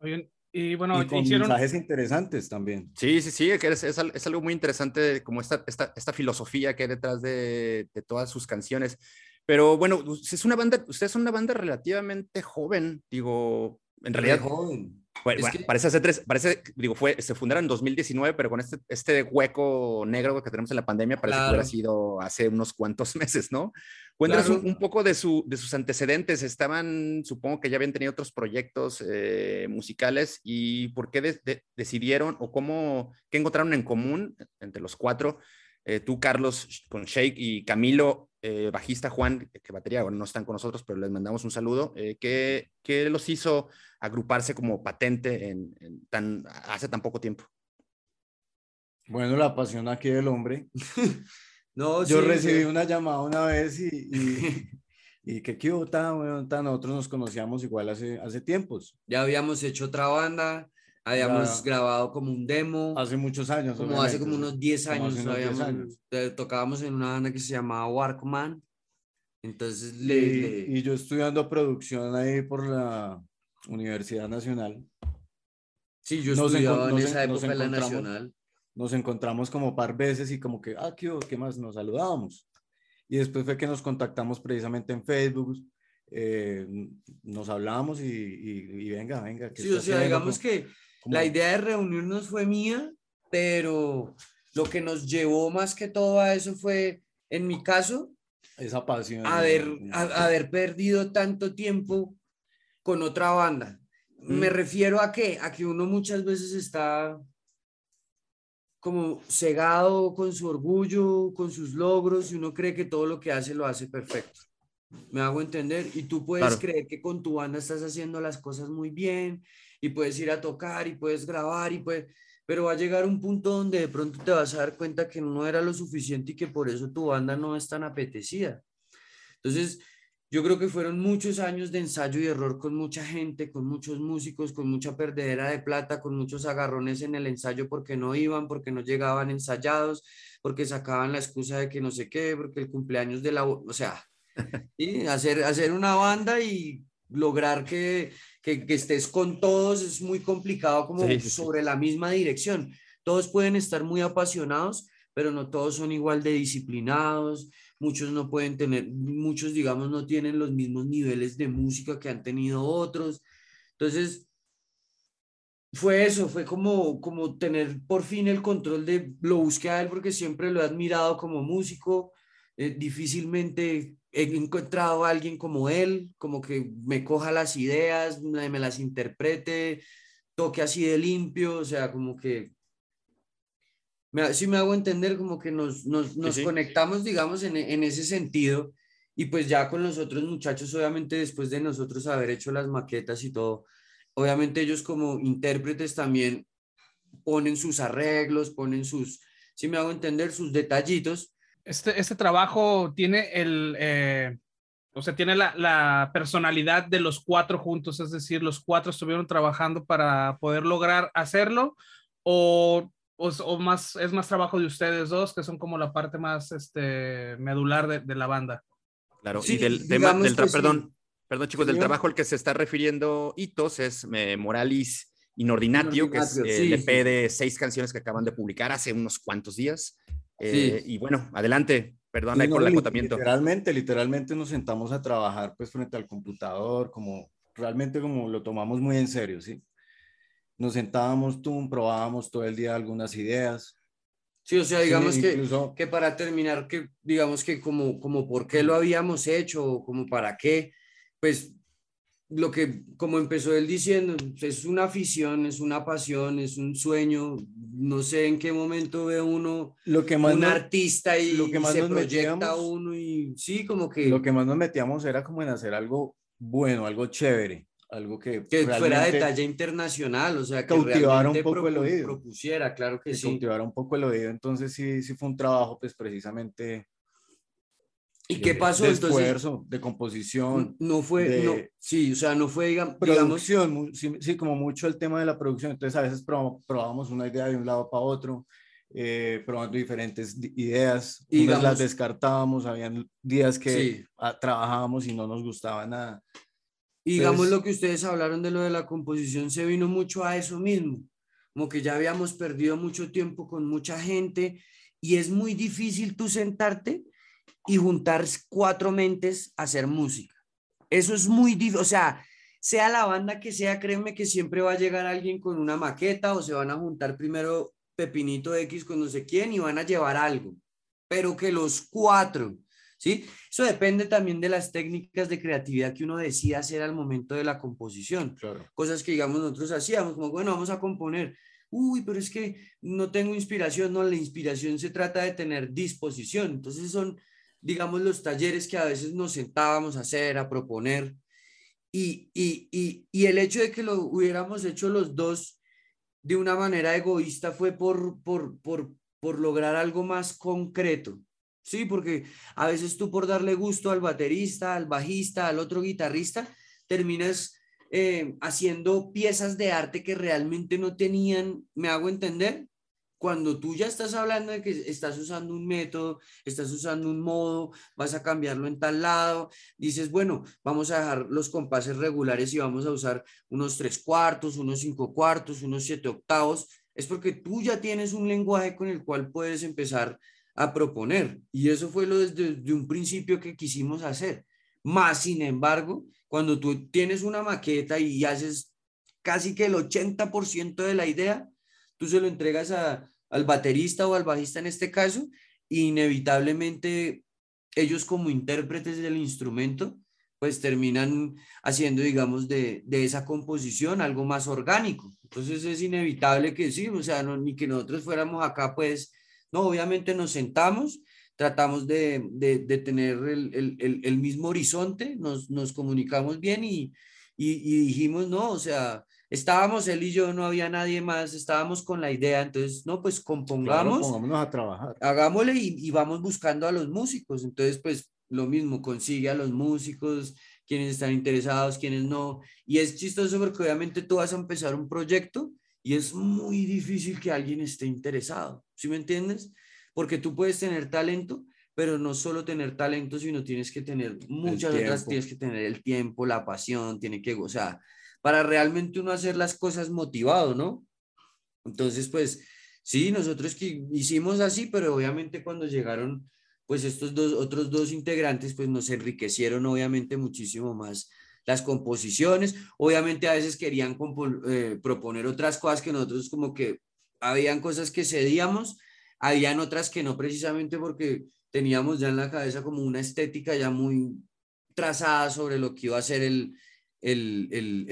Oigan, y bueno, con mensajes interesantes también. Sí, sí, sí, es, es, es, algo muy interesante como esta, esta, esta filosofía que hay detrás de, de, todas sus canciones. Pero bueno, es una banda, ustedes son una banda relativamente joven, digo, en realidad... Joven. Bueno, parece hace tres, parece, digo, fue, se fundaron en 2019, pero con este, este hueco negro que tenemos en la pandemia, parece que hubiera sido hace unos cuantos meses, ¿no? Cuéntanos un, poco de, su, de sus antecedentes. Estaban, supongo que ya habían tenido otros proyectos eh, musicales y por qué decidieron o cómo, qué encontraron en común entre los cuatro eh, tú, Carlos, con Shake y Camilo, eh, bajista Juan, que batería, bueno, no están con nosotros, pero les mandamos un saludo. Eh, ¿qué, ¿qué, los hizo agruparse como patente en, tan, hace tan poco tiempo? Bueno, la pasión aquí del hombre. no, Yo recibí una llamada una vez y, y, y que qué bueno, nosotros nos conocíamos igual hace, hace tiempos. Ya habíamos hecho otra banda, Habíamos grabado como un demo. Hace muchos años. Como hace como unos 10 años. Tocábamos en una banda que se llamaba Warkman. Entonces y, yo estudiando producción ahí por la Universidad Nacional. Sí, yo estudiaba en esa época en la Nacional. Nos encontramos como par veces y como que, ah, ¿qué, qué más? Nos saludábamos. y después fue que nos contactamos precisamente en Facebook, eh, nos hablamos y, y, venga, venga. Sí, o sea, digamos que la idea de reunirnos fue mía, pero lo que nos llevó más que todo a eso fue, en mi caso, esa pasión. Haber, haber perdido tanto tiempo con otra banda. Me mm. refiero a que, a que uno muchas veces está como cegado con su orgullo, con sus logros, y uno cree que todo lo que hace lo hace perfecto. Me hago entender. Y tú puedes creer que con tu banda estás haciendo las cosas muy bien y puedes ir a tocar y puedes grabar y puedes... Pero va a llegar un punto donde de pronto te vas a dar cuenta que no era lo suficiente y que por eso tu banda no es tan apetecida. Entonces, yo creo que fueron muchos años de ensayo y error con mucha gente, con muchos músicos, con mucha perdedera de plata, con muchos agarrones en el ensayo porque no iban, porque no llegaban ensayados, porque sacaban la excusa de que no sé qué, porque el cumpleaños de la... O sea, y hacer, hacer una banda y lograr que, que, estés con todos es muy complicado como sobre la misma dirección. Todos pueden estar muy apasionados, pero no todos son igual de disciplinados, muchos no pueden tener, muchos digamos no tienen los mismos niveles de música que han tenido otros. Entonces, fue eso, fue como, como tener por fin el control de, lo busqué a él porque siempre lo he admirado como músico, eh, difícilmente he encontrado a alguien como él, como que me coja las ideas, me, me las interprete, toque así de limpio, o sea, como que me, sí me hago entender como que nos, nos, nos conectamos, digamos, en, en, ese sentido. Y pues ya con los otros muchachos, obviamente después de nosotros haber hecho las maquetas y todo, obviamente ellos como intérpretes también ponen sus arreglos, ponen sus, si me hago entender, sus detallitos. Este, este trabajo tiene el, eh, o sea, tiene la, la, personalidad de los cuatro juntos, es decir, los cuatro estuvieron trabajando para poder lograr hacerlo, o o, más, es más trabajo de ustedes dos, que son como la parte más este, medular de, de la banda. Claro, y del, tema, del perdón, perdón chicos, del trabajo al que se está refiriendo Hitos es eh, Moralis Inordinatio, que es el EP de seis canciones que acaban de publicar hace unos cuantos días. Eh, y bueno, adelante, perdón ahí por el acotamiento. Literalmente, literalmente nos sentamos a trabajar pues frente al computador, como realmente como lo tomamos muy en serio, ¿sí? nos sentábamos, tú, probábamos todo el día algunas ideas. Sí, o sea, digamos que, que para terminar, que digamos que como, como por qué lo habíamos hecho, como para qué, pues lo que, como empezó él diciendo, es una afición, es una pasión, es un sueño, no sé en qué momento ve uno lo que más un artista y, lo que más se proyecta uno y sí, como que... Lo que más nos metíamos era como en hacer algo bueno, algo chévere algo que, que fuera de talla internacional, o sea, que cautivara un poco el oído. Propusiera, claro que, sí. Cautivara un poco el oído, entonces sí, sí fue un trabajo, pues precisamente. ¿Y qué pasó de esfuerzo, de composición. No fue, no, sí, o sea, no fue, digamos. Producción, sí, como mucho el tema de la producción, entonces a veces probamos una idea de un lado para otro. Eh, probando diferentes ideas, y las descartábamos, habían días que trabajábamos y no nos gustaba nada. Y digamos lo que ustedes hablaron de lo de la composición, se vino mucho a eso mismo, como que ya habíamos perdido mucho tiempo con mucha gente y es muy difícil tú sentarte y juntar cuatro mentes a hacer música. Eso es muy difícil, o sea, sea la banda que sea, créeme que siempre va a llegar alguien con una maqueta o se van a juntar primero Pepinito X con no sé quién y van a llevar algo, pero que los cuatro ¿sí? Eso depende también de las técnicas de creatividad que uno decida hacer al momento de la composición. Cosas que, digamos, nosotros hacíamos, como, bueno, vamos a componer. Uy, pero es que no tengo inspiración. No, la inspiración se trata de tener disposición. Entonces son, digamos, los talleres que a veces nos sentábamos a hacer, a proponer. Y, y, y, y el hecho de que lo hubiéramos hecho los dos de una manera egoísta fue por, por, por, por lograr algo más concreto. Sí, porque a veces tú por darle gusto al baterista, al bajista, al otro guitarrista, terminas eh, haciendo piezas de arte que realmente no tenían, me hago entender, cuando tú ya estás hablando de que estás usando un método, estás usando un modo, vas a cambiarlo en tal lado, dices, bueno, vamos a dejar los compases regulares y vamos a usar unos tres cuartos, unos cinco cuartos, unos siete octavos, es porque tú ya tienes un lenguaje con el cual puedes empezar a proponer. Y eso fue lo desde, un principio que quisimos hacer. Más, sin embargo, cuando tú tienes una maqueta y haces casi que el 80% de la idea, tú se lo entregas a, al baterista o al bajista en este caso, inevitablemente ellos como intérpretes del instrumento, pues terminan haciendo, digamos, de, de, esa composición algo más orgánico. Entonces es inevitable que sí, o sea, no, ni que nosotros fuéramos acá, pues, no, obviamente nos sentamos, tratamos de, de, de tener el, el, el, mismo horizonte, nos, nos comunicamos bien y, y, y dijimos, no, o sea, estábamos él y yo, no había nadie más, estábamos con la idea, entonces, no, pues compongamos. pongámonos a trabajar. Hagámosle y, y, vamos buscando a los músicos. Entonces, pues lo mismo, consigue a los músicos, quienes están interesados, quienes no. Y es chistoso porque obviamente tú vas a empezar un proyecto y es muy difícil que alguien esté interesado, ¿sí me entiendes? Porque tú puedes tener talento, pero no solo tener talento, sino tienes que tener muchas otras, tienes que tener el tiempo, la pasión, tiene que, sea, para realmente uno hacer las cosas motivado, ¿no? Entonces, pues sí, nosotros que hicimos así, pero obviamente cuando llegaron, pues estos dos, otros dos integrantes, pues nos enriquecieron obviamente muchísimo más las composiciones. Obviamente a veces querían eh, proponer otras cosas que nosotros como que habían cosas que cedíamos, habían otras que no precisamente porque teníamos ya en la cabeza como una estética ya muy trazada sobre lo que iba a ser el, el, el,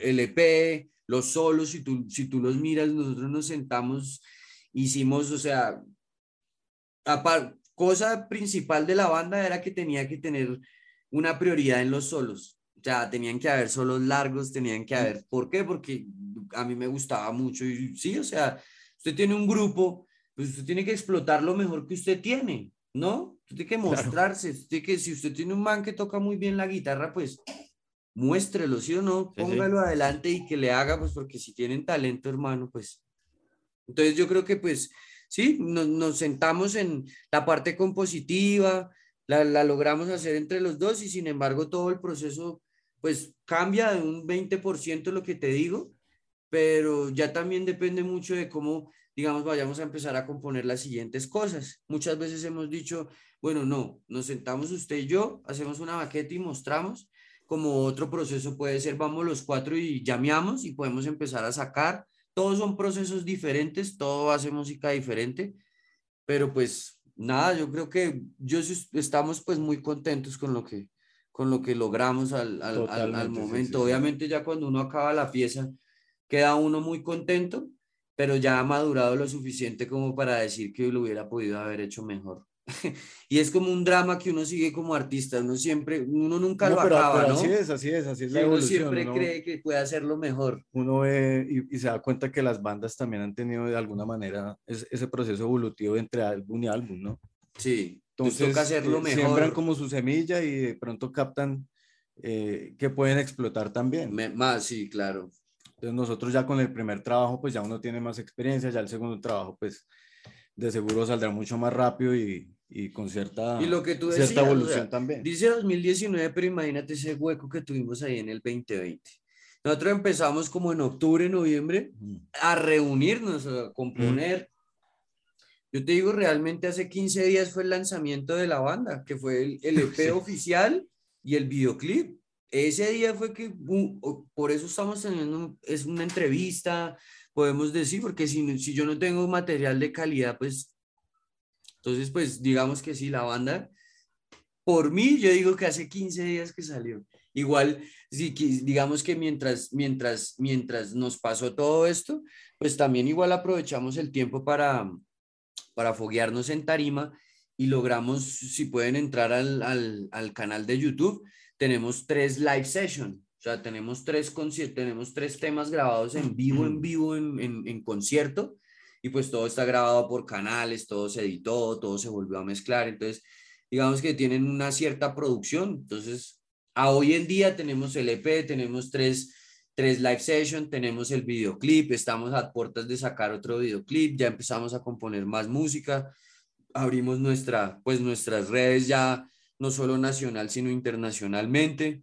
el, EP. E los solos, si tú, si tú los miras, nosotros nos sentamos, hicimos, o sea, cosa principal de la banda era que tenía que tener una prioridad en los solos. O sea, tenían que haber solos largos, tenían que haber. ¿Por qué? Porque a mí me gustaba mucho. Y sí, o sea, usted tiene un grupo, pues usted tiene que explotar lo mejor que usted tiene, ¿no? Usted tiene que mostrarse. Usted que, si usted tiene un man que toca muy bien la guitarra, pues muéstrelo, ¿sí o no? Póngalo adelante y que le haga, pues porque si tienen talento, hermano, pues. Entonces yo creo que pues sí, nos, nos sentamos en la parte compositiva, la, la, logramos hacer entre los dos y sin embargo todo el proceso pues cambia de un 20% lo que te digo, pero ya también depende mucho de cómo, digamos, vayamos a empezar a componer las siguientes cosas. Muchas veces hemos dicho, bueno, no, nos sentamos usted y yo, hacemos una maqueta y mostramos, como otro proceso puede ser, vamos los cuatro y llameamos y podemos empezar a sacar. Todos son procesos diferentes, todo hace música diferente, pero pues nada, yo creo que yo estamos pues muy contentos con lo que, con lo que logramos al, al, al, momento. Obviamente ya cuando uno acaba la pieza, queda uno muy contento, pero ya ha madurado lo suficiente como para decir que lo hubiera podido haber hecho mejor. y es como un drama que uno sigue como artista, uno siempre, uno nunca lo acaba, ¿no? Así es, así es, así es la Uno siempre cree que puede hacerlo mejor. Uno ve y, se da cuenta que las bandas también han tenido de alguna manera ese proceso evolutivo entre álbum y álbum, ¿no? Sí, entonces toca hacerlo eh, mejor. Siembran como su semilla y de pronto captan eh, que pueden explotar también. más, sí, claro. Entonces nosotros ya con el primer trabajo, pues ya uno tiene más experiencia, ya el segundo trabajo, pues de seguro saldrá mucho más rápido y, y con cierta, y lo que tú cierta evolución también. Dice 2019, pero imagínate ese hueco que tuvimos ahí en el 2020. Nosotros empezamos como en octubre, noviembre, a reunirnos, a componer. Yo te digo, realmente hace 15 días fue el lanzamiento de la banda, que fue el, el EP oficial y el videoclip. Ese día fue que, por eso estamos teniendo, es una entrevista, podemos decir, porque si, si yo no tengo material de calidad, pues entonces, pues digamos que sí, la banda, por mí, yo digo que hace 15 días que salió. Igual, si, digamos que mientras, mientras, mientras nos pasó todo esto, pues también igual aprovechamos el tiempo para, para foguearnos en tarima y logramos, si pueden entrar al, al, al canal de YouTube, tenemos tres live sessions. O sea, tenemos tres, tenemos tres temas grabados en vivo, en vivo, en, en, en concierto y pues todo está grabado por canales, todo se editó, todo se volvió a mezclar, entonces digamos que tienen una cierta producción, entonces a hoy en día tenemos el EP, tenemos tres, tres live sessions, tenemos el videoclip, estamos a puertas de sacar otro videoclip, ya empezamos a componer más música, abrimos nuestra, pues nuestras redes ya no solo nacional, sino internacionalmente.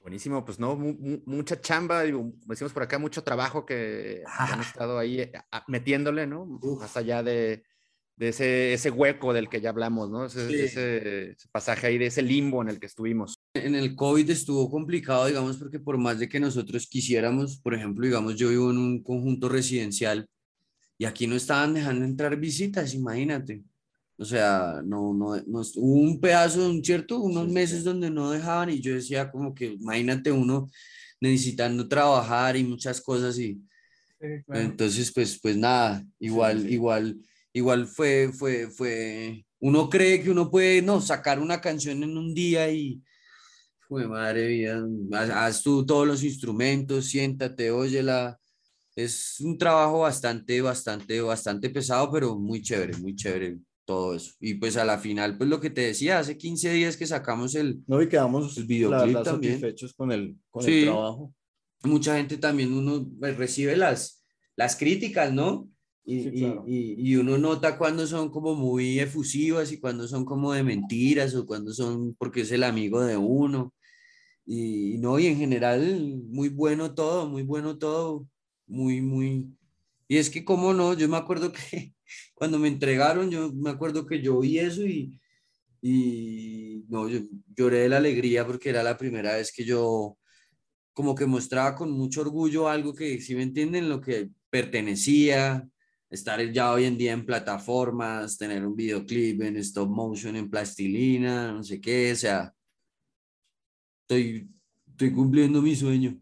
Buenísimo, pues no, mucha chamba, decimos por acá, mucho trabajo que han estado ahí metiéndole, ¿no? Más allá de, de ese, ese hueco del que ya hablamos, ¿no? Ese, ese, pasaje ahí, de ese limbo en el que estuvimos. En el COVID estuvo complicado, digamos, porque por más de que nosotros quisiéramos, por ejemplo, digamos, yo vivo en un conjunto residencial y aquí no estaban dejando entrar visitas, imagínate. O sea, no, no, no, hubo un pedazo, un cierto, unos meses donde no dejaban y yo decía como que, imagínate uno necesitando trabajar y muchas cosas y entonces pues, pues nada, igual, igual, igual fue, fue, fue, uno cree que uno puede, no, sacar una canción en un día y, fue madre mía, haz, haz tú todos los instrumentos, siéntate, óyela, es un trabajo bastante, bastante, bastante pesado, pero muy chévere, muy chévere todo eso. Y pues a la final, pues lo que te decía, hace 15 días que sacamos el, no, y quedamos el videoclip también. satisfechos con el, con el trabajo. Mucha gente también, uno pues, recibe las, las críticas, ¿no? Y, y, y, uno nota cuando son como muy efusivas y cuando son como de mentiras o cuando son porque es el amigo de uno. Y no, y en general, muy bueno todo, muy bueno todo muy, muy... Y es que, ¿cómo no? Yo me acuerdo que cuando me entregaron, yo me acuerdo que yo vi eso y, y no, yo lloré de la alegría porque era la primera vez que yo como que mostraba con mucho orgullo algo que, si me entienden, lo que pertenecía, estar ya hoy en día en plataformas, tener un videoclip en stop motion, en plastilina, no sé qué, o sea, estoy, estoy cumpliendo mi sueño.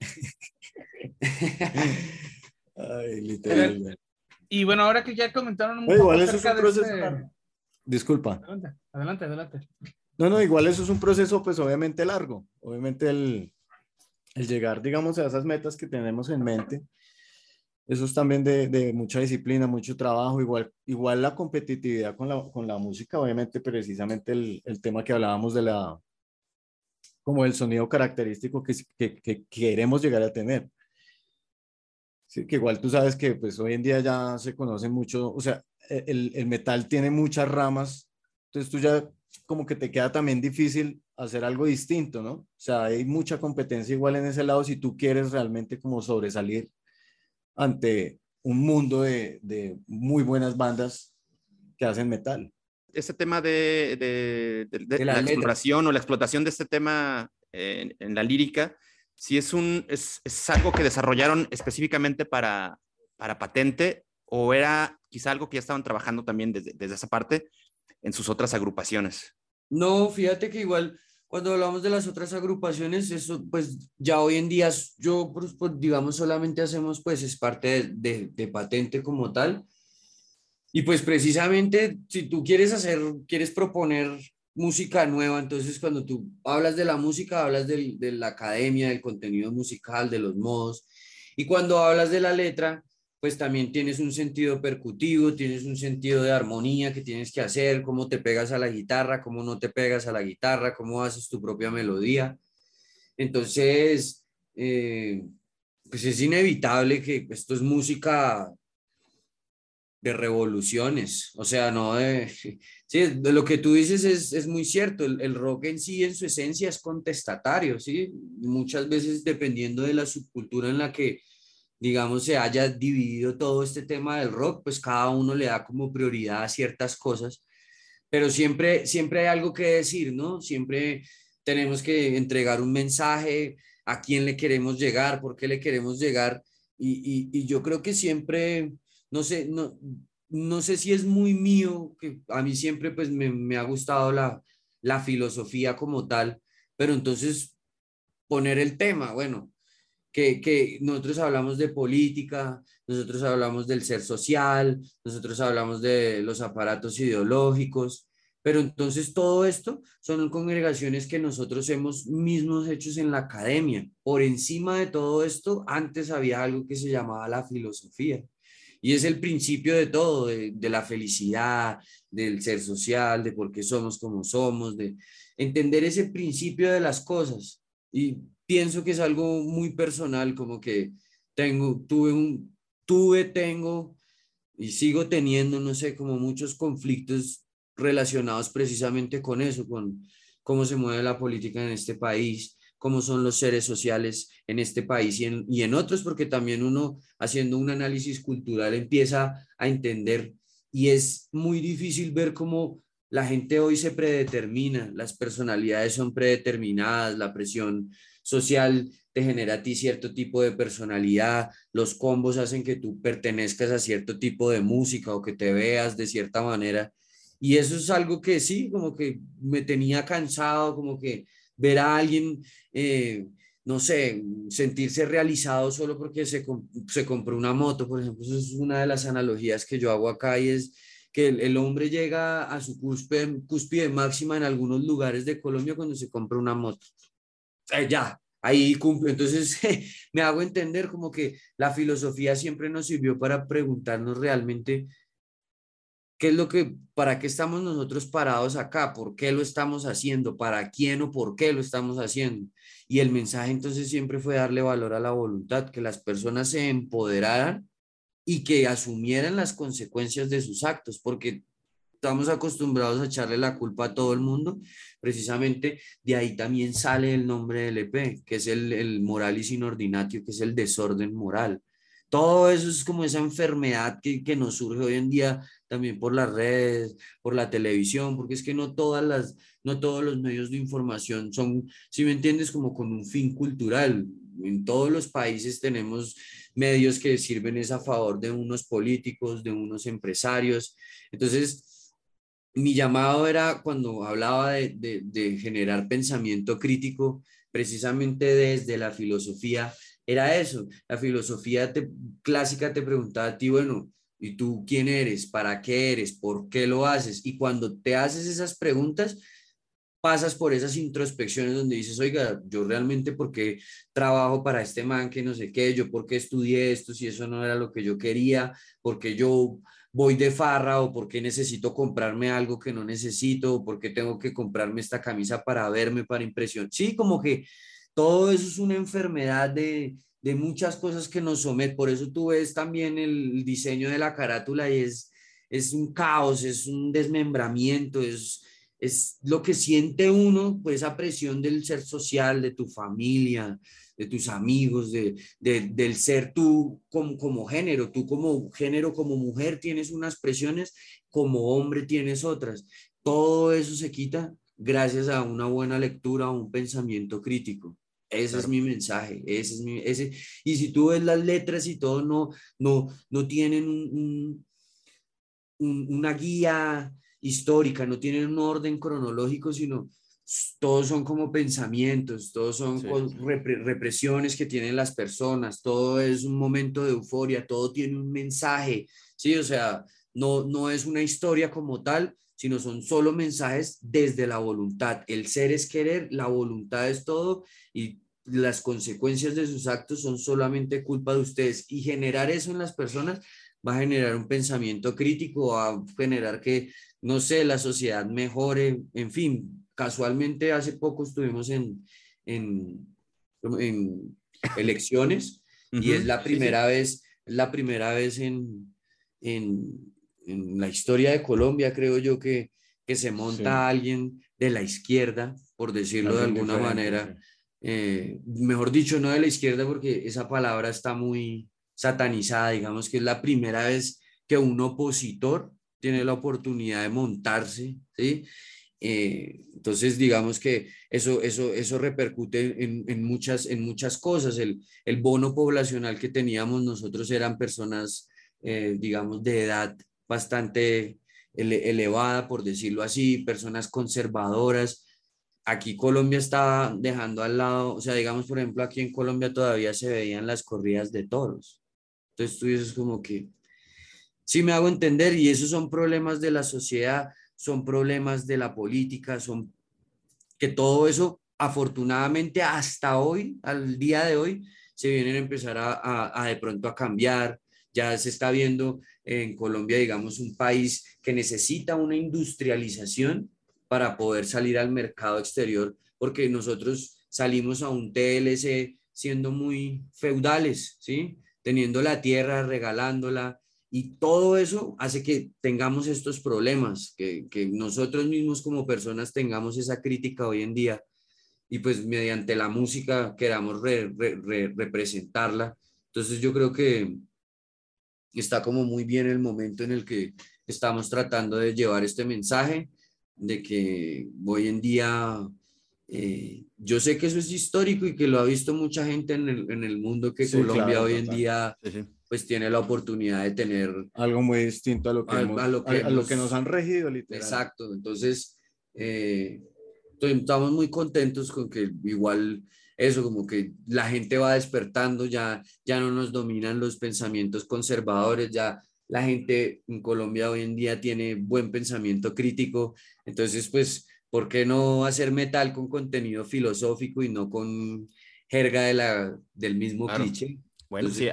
Y bueno, ahora que ya comentaron un igual eso es un proceso. Este Disculpa. Adelante, adelante, No, no, igual eso es un proceso, pues obviamente largo. Obviamente el, el llegar, digamos, a esas metas que tenemos en mente, eso es también de, de, mucha disciplina, mucho trabajo, igual, igual la competitividad con la, con la música, obviamente precisamente el, el tema que hablábamos de la, como el sonido característico que, que, que, queremos llegar a tener. Sí, que igual tú sabes que pues hoy en día ya se conoce mucho, o sea, e, el, el, metal tiene muchas ramas, entonces tú ya como que te queda también difícil hacer algo distinto, ¿no? O sea, hay mucha competencia igual en ese lado si tú quieres realmente como sobresalir ante un mundo de, de muy buenas bandas que hacen metal. Ese tema de, de, de la, exploración o la explotación de este tema en, en la lírica, si es, un, es, es algo que desarrollaron específicamente para, para patente o era quizá algo que ya estaban trabajando también desde, desde esa parte en sus otras agrupaciones. No, fíjate que igual cuando hablamos de las otras agrupaciones, eso pues ya hoy en día yo pues, pues digamos solamente hacemos pues es parte de, de, de, patente como tal. Y pues precisamente si tú quieres hacer, quieres proponer música nueva, entonces cuando tú hablas de la música, hablas de la academia, del contenido musical, de los modos, y cuando hablas de la letra, pues también tienes un sentido percutivo, tienes un sentido de armonía que tienes que hacer, cómo te pegas a la guitarra, cómo no te pegas a la guitarra, cómo haces tu propia melodía. Entonces, eh, pues es inevitable que esto es música de revoluciones, o sea, no de... Sí, de lo que tú dices es, es muy cierto, el, rock en sí en su esencia es contestatario, ¿sí? Muchas veces dependiendo de la subcultura en la que, digamos, se haya dividido todo este tema del rock, pues cada uno le da como prioridad a ciertas cosas, pero siempre, siempre hay algo que decir, ¿no? Siempre tenemos que entregar un mensaje, a quién le queremos llegar, por qué le queremos llegar, y, y, y yo creo que siempre no sé, no, no sé si es muy mío, que a mí siempre pues me, ha gustado la, la filosofía como tal, pero entonces poner el tema, bueno, que, que, nosotros hablamos de política, nosotros hablamos del ser social, nosotros hablamos de los aparatos ideológicos, pero entonces todo esto son congregaciones que nosotros hemos mismos hechos en la academia. Por encima de todo esto, antes había algo que se llamaba la filosofía. Y es el principio de todo, de, de, la felicidad, del ser social, de por qué somos como somos, de entender ese principio de las cosas. Y pienso que es algo muy personal, como que tengo, tuve un, tuve, tengo y sigo teniendo, no sé, como muchos conflictos relacionados precisamente con eso, con cómo se mueve la política en este país, cómo son los seres sociales en este país y en, otros, porque también uno haciendo un análisis cultural empieza a entender y es muy difícil ver cómo la gente hoy se predetermina, las personalidades son predeterminadas, la presión social te genera a ti cierto tipo de personalidad, los combos hacen que tú pertenezcas a cierto tipo de música o que te veas de cierta manera. Y eso es algo que sí, como que me tenía cansado, como que ver a alguien, eh, no sé, sentirse realizado solo porque se, se compró una moto, por ejemplo, eso es una de las analogías que yo hago acá y es que el, hombre llega a su cúspide, máxima en algunos lugares de Colombia cuando se compra una moto. Eh, ya, ahí cumple. Entonces, me hago entender como que la filosofía siempre nos sirvió para preguntarnos realmente qué es lo que, para qué estamos nosotros parados acá, por qué lo estamos haciendo, para quién o por qué lo estamos haciendo. Y el mensaje entonces siempre fue darle valor a la voluntad, que las personas se empoderaran y que asumieran las consecuencias de sus actos, porque estamos acostumbrados a echarle la culpa a todo el mundo. Precisamente de ahí también sale el nombre del EP, que es el, el moralis inordinatio, que es el desorden moral. Todo eso es como esa enfermedad que, que nos surge hoy en día también por las redes, por la televisión, porque es que no todas las, no todos los medios de información son, si me entiendes, como con un fin cultural. En todos los países tenemos medios que sirven es a favor de unos políticos, de unos empresarios. Entonces, mi llamado era cuando hablaba de, generar pensamiento crítico, precisamente desde la filosofía, era eso. La filosofía clásica te preguntaba a ti, bueno, ¿y tú quién eres? ¿Para qué eres? ¿Por qué lo haces? Y cuando te haces esas preguntas, pasas por esas introspecciones donde dices, oiga, yo realmente por qué trabajo para este man que no sé qué, yo por qué estudié esto si eso no era lo que yo quería, porque yo voy de farra o por qué necesito comprarme algo que no necesito o por qué tengo que comprarme esta camisa para verme, para impresión. Sí, como que todo eso es una enfermedad de, de muchas cosas que nos someten. Por eso tú ves también el diseño de la carátula y es, es un caos, es un desmembramiento, es es lo que siente uno, pues esa presión del ser social, de tu familia, de tus amigos, de, del ser tú como, como género, tú como género, como mujer tienes unas presiones, como hombre tienes otras. Todo eso se quita gracias a una buena lectura, a un pensamiento crítico. Ese es mi mensaje, ese es mi, ese, y si tú ves las letras y todo, no, no, no tienen un, una guía histórica, no tienen un orden cronológico, sino todos son como pensamientos, todos son represiones que tienen las personas, todo es un momento de euforia, todo tiene un mensaje, ¿sí? O sea, no, no es una historia como tal, sino son solo mensajes desde la voluntad. El ser es querer, la voluntad es todo y las consecuencias de sus actos son solamente culpa de ustedes. Y generar eso en las personas va a generar un pensamiento crítico, va a generar que no sé, la sociedad mejore, en fin, casualmente hace poco estuvimos en, en, elecciones y es la primera vez, la primera vez en, en, la historia de Colombia, creo yo, que, que se monta alguien de la izquierda, por decirlo de alguna manera. Eh, mejor dicho, no de la izquierda porque esa palabra está muy satanizada, digamos que es la primera vez que un opositor tiene la oportunidad de montarse, ¿sí? Eh, entonces, digamos que eso, eso, eso repercute en, en, muchas, en muchas cosas. El, el, bono poblacional que teníamos nosotros eran personas, eh, digamos, de edad bastante elevada, por decirlo así, personas conservadoras. Aquí Colombia está dejando al lado, o sea, digamos, por ejemplo, aquí en Colombia todavía se veían las corridas de toros. Entonces tú dices como que, Sí me hago entender y esos son problemas de la sociedad, son problemas de la política, son que todo eso afortunadamente hasta hoy, al día de hoy, se vienen a empezar a, a, de pronto a cambiar. Ya se está viendo en Colombia, digamos, un país que necesita una industrialización para poder salir al mercado exterior, porque nosotros salimos a un TLC siendo muy feudales, ¿sí? Teniendo la tierra, regalándola, y todo eso hace que tengamos estos problemas, que, que nosotros mismos como personas tengamos esa crítica hoy en día y pues mediante la música queramos representarla. Entonces yo creo que está como muy bien el momento en el que estamos tratando de llevar este mensaje de que hoy en día, eh, yo sé que eso es histórico y que lo ha visto mucha gente en el, en el mundo, que Colombia hoy en día pues tiene la oportunidad de tener algo muy distinto a lo que, a, lo, que nos han regido, literal. Exacto, entonces eh, estamos muy contentos con que igual eso, como que la gente va despertando, ya, ya no nos dominan los pensamientos conservadores, ya la gente en Colombia hoy en día tiene buen pensamiento crítico, entonces pues, ¿por qué no hacer metal con contenido filosófico y no con jerga de la, del mismo cliché? Bueno, sí,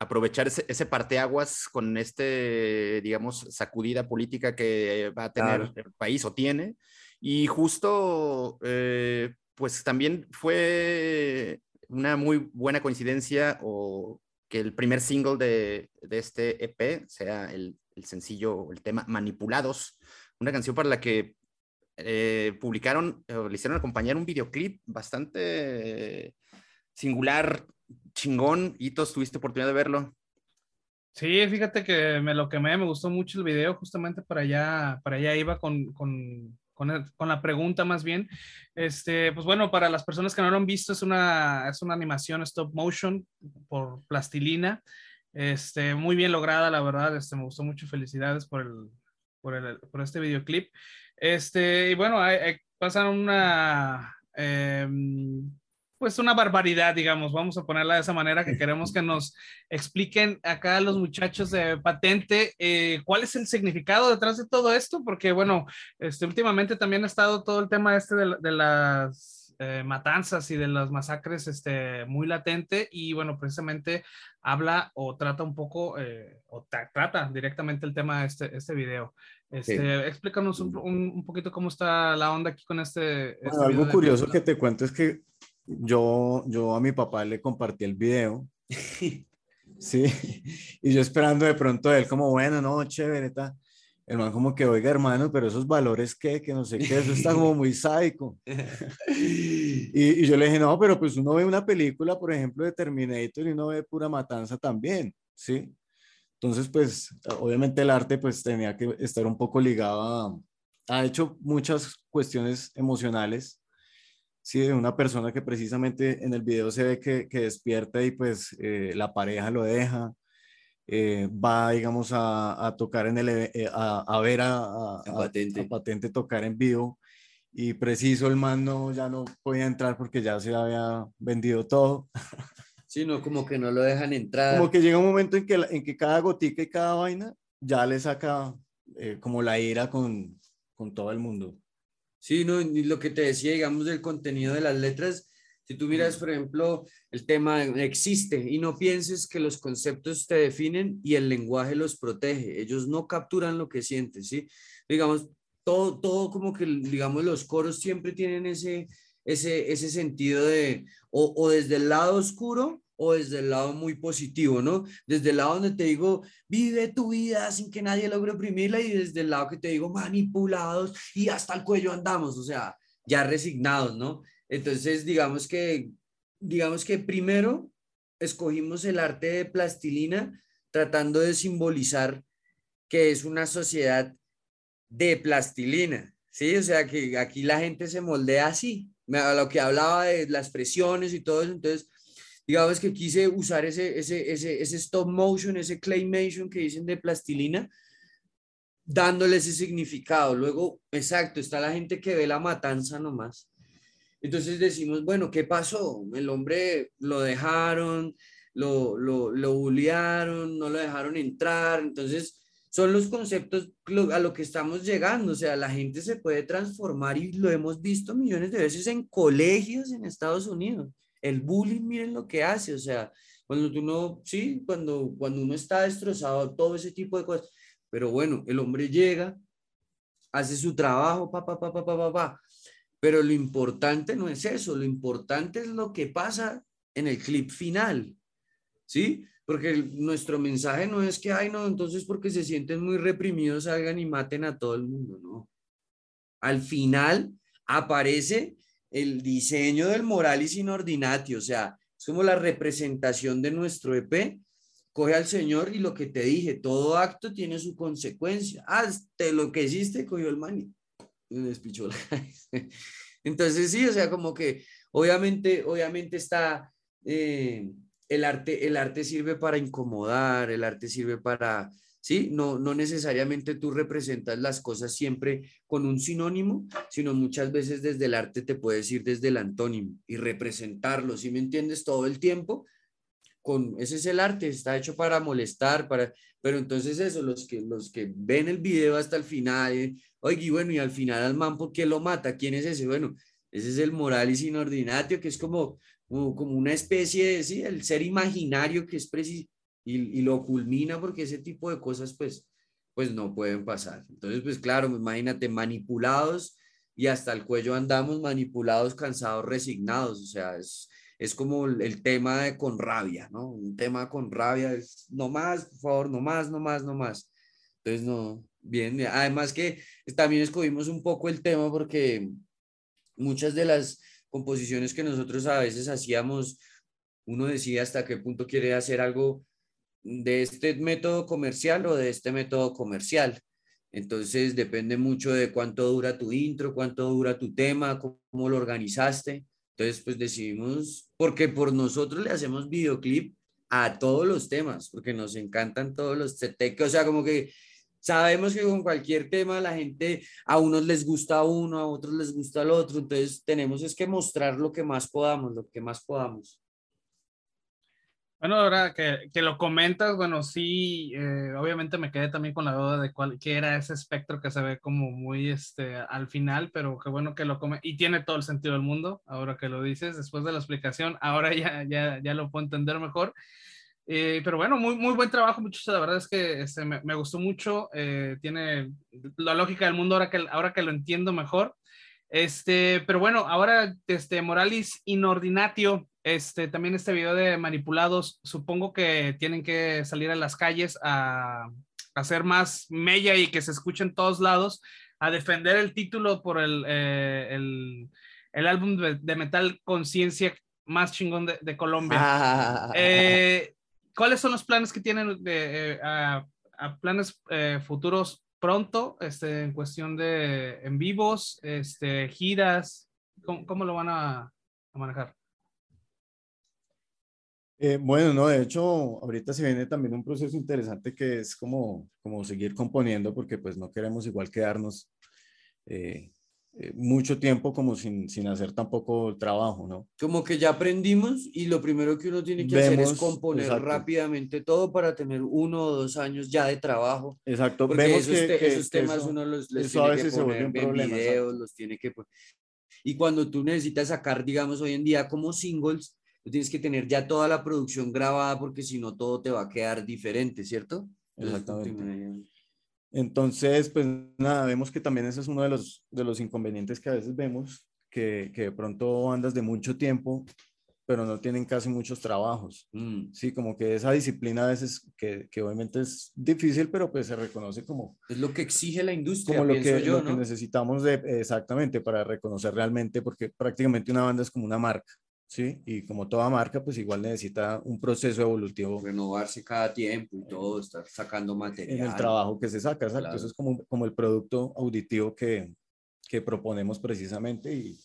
aprovechar ese, ese, parteaguas con este, digamos, sacudida política que va a tener el país o tiene. Y justo, eh, pues también fue una muy buena coincidencia o que el primer single de, de este EP sea el, el, sencillo, el tema Manipulados, una canción para la que eh, publicaron, o le hicieron acompañar un videoclip bastante singular, chingón. Hitos, ¿tuviste oportunidad de verlo? Sí, fíjate que me lo quemé, me gustó mucho el video, justamente para allá, para allá iba con, con, con, con, la pregunta más bien. Este, pues bueno, para las personas que no lo han visto, es una, es una animación stop motion por plastilina. Este, muy bien lograda, la verdad, este, me gustó mucho, felicidades por, el, por, el, por este videoclip. Este, y bueno, hay, pasan una... Eh, pues una barbaridad, digamos, vamos a ponerla de esa manera que queremos que nos expliquen acá los muchachos de patente eh, cuál es el significado detrás de todo esto, porque bueno, este, últimamente también ha estado todo el tema este de, las eh, matanzas y de las masacres este, muy latente y bueno, precisamente habla o trata un poco, eh, o trata directamente el tema de este, este video. Este, Explícanos un, un, poquito cómo está la onda aquí con este... este algo curioso que te cuento es que yo, yo a mi papá le compartí el video. Sí, y yo esperando de pronto él como, bueno, no, chévere, está. El man como que, oiga, hermano, pero esos valores, ¿qué? Que no sé qué, eso está como muy sádico. y, y, yo le dije, no, pero pues uno ve una película, por ejemplo, de Terminator y uno ve pura matanza también, ¿sí? Entonces, pues, obviamente el arte pues tenía que estar un poco ligado a... Ha hecho muchas cuestiones emocionales sí, de una persona que precisamente en el video se ve que, que despierta y pues eh, la pareja lo deja, eh, va, digamos, a, a, tocar en el, eh, a, a ver a, patente. patente. tocar en vivo y preciso el man no, ya no podía entrar porque ya se había vendido todo. Sí, no, como que no lo dejan entrar. Como que llega un momento en que, en que cada gotica y cada vaina ya le saca como la ira con, con todo el mundo. Sí, no, y lo que te decía, digamos, del contenido de las letras, si tú miras, por ejemplo, el tema existe y no pienses que los conceptos te definen y el lenguaje los protege. Ellos no capturan lo que sientes, ¿sí? Digamos, todo, todo como que, digamos, los coros siempre tienen ese, ese, ese sentido de, o, o desde el lado oscuro o desde el lado muy positivo, ¿no? Desde el lado donde te digo, vive tu vida sin que nadie logre oprimirla y desde el lado que te digo, manipulados y hasta el cuello andamos, o sea, ya resignados, ¿no? Entonces, digamos que, digamos que primero escogimos el arte de plastilina tratando de simbolizar que es una sociedad de plastilina, ¿sí? O sea, que aquí la gente se moldea así, a lo que hablaba de las presiones y todo eso, entonces digamos que quise usar ese, ese, ese, ese stop motion, ese claymation que dicen de plastilina, dándole ese significado. Luego, exacto, está la gente que ve la matanza nomás. Entonces decimos, bueno, ¿qué pasó? El hombre lo dejaron, lo, lo, lo bullearon, no lo dejaron entrar. Entonces, son los conceptos a lo que estamos llegando. O sea, la gente se puede transformar y lo hemos visto millones de veces en colegios en Estados Unidos el bullying, miren lo que hace, o sea, cuando uno, sí, cuando, cuando uno está destrozado, todo ese tipo de cosas, pero bueno, el hombre llega, hace su trabajo, pa, pa, pa, pa, pa, pa, pa, pero lo importante no es eso, lo importante es lo que pasa en el clip final, ¿sí? Porque nuestro mensaje no es que, ay, no, entonces porque se sienten muy reprimidos salgan y maten a todo el mundo, no. Al final aparece el diseño del Moralis in Ordinati, o sea, es como la representación de nuestro EP coge al Señor y lo que te dije, todo acto tiene su consecuencia. Hasta lo que hiciste, cogió el la Entonces sí, o sea, como que obviamente, obviamente está, eh, el, arte, el arte sirve para incomodar, el arte sirve para, sí, no, no necesariamente tú representas las cosas siempre con un sinónimo, sino muchas veces desde el arte te puedes ir desde el antónimo y representarlo, ¿sí me entiendes? Todo el tiempo con, ese es el arte, está hecho para molestar, para, pero entonces eso, los que, los que ven el video hasta el final, eh, oye, y bueno, y al final al man, ¿por qué lo mata? ¿Quién es ese? Bueno, ese es el Moralis Inordinatio, que es como, como, una especie de, sí, el ser imaginario que es preciso, y, y, lo culmina porque ese tipo de cosas, pues, pues no pueden pasar. Entonces, pues claro, imagínate, manipulados y hasta el cuello andamos manipulados, cansados, resignados, o sea, es es como el, tema de con rabia, ¿no? Un tema con rabia es no más, por favor, no más, no más, no más. Entonces, no, bien, además que también escogimos un poco el tema porque muchas de las composiciones que nosotros a veces hacíamos, uno decía hasta qué punto quiere hacer algo de este método comercial o de este método comercial. Entonces depende mucho de cuánto dura tu intro, cuánto dura tu tema, cómo lo organizaste. Entonces, pues decidimos, porque por nosotros le hacemos videoclip a todos los temas, porque nos encantan todos los o sea, como que sabemos que con cualquier tema la gente, a unos les gusta uno, a otros les gusta el otro, entonces tenemos es que mostrar lo que más podamos, lo que más podamos. Bueno, ahora que, que, lo comentas, bueno, sí, eh, obviamente me quedé también con la duda de cuál qué era ese espectro que se ve como muy este, al final, pero qué bueno que lo come y tiene todo el sentido del mundo, ahora que lo dices, después de la explicación, ahora ya, ya, ya lo puedo entender mejor. Eh, pero bueno, muy, muy buen trabajo, muchachos. La verdad es que este, me, me, gustó mucho. Eh, tiene la lógica del mundo ahora que, ahora que lo entiendo mejor. Este, pero bueno, ahora este Moralis Inordinatio, este también este video de manipulados, supongo que tienen que salir a las calles a, hacer más mella y que se escuche en todos lados, a defender el título por el, eh, el, el, álbum de, metal Conciencia más chingón de, Colombia. Ah. Eh, ¿Cuáles son los planes que tienen de, eh, a, planes futuros pronto, este, en cuestión de en vivos, este, giras, ¿cómo, lo van a, manejar? Eh, bueno, no, de hecho, ahorita se viene también un proceso interesante que es como, como seguir componiendo, porque pues no queremos igual quedarnos eh, eh, mucho tiempo como sin, sin hacer tampoco el trabajo, ¿no? Como que ya aprendimos y lo primero que uno tiene que hacer es componer rápidamente todo para tener uno o dos años ya de trabajo. Exacto, vemos que, esos temas uno los les tiene que poner en videos, los tiene que Y cuando tú necesitas sacar, digamos, hoy en día como singles, tú tienes que tener ya toda la producción grabada porque si no todo te va a quedar diferente, ¿cierto? Exactamente. Entonces, pues nada, vemos que también ese es uno de los, de los inconvenientes que a veces vemos, que, que de pronto andas de mucho tiempo, pero no tienen casi muchos trabajos. Mm. Sí, como que esa disciplina a veces, que, que, obviamente es difícil, pero pues se reconoce como... Es lo que exige la industria, como lo, que, yo, lo que necesitamos de, exactamente para reconocer realmente, porque prácticamente una banda es como una marca. ¿Sí? Y como toda marca, pues igual necesita un proceso evolutivo. Renovarse cada tiempo y todo, estar sacando material. En el trabajo que se saca, exacto. Eso es como, como el producto auditivo que, que proponemos precisamente y,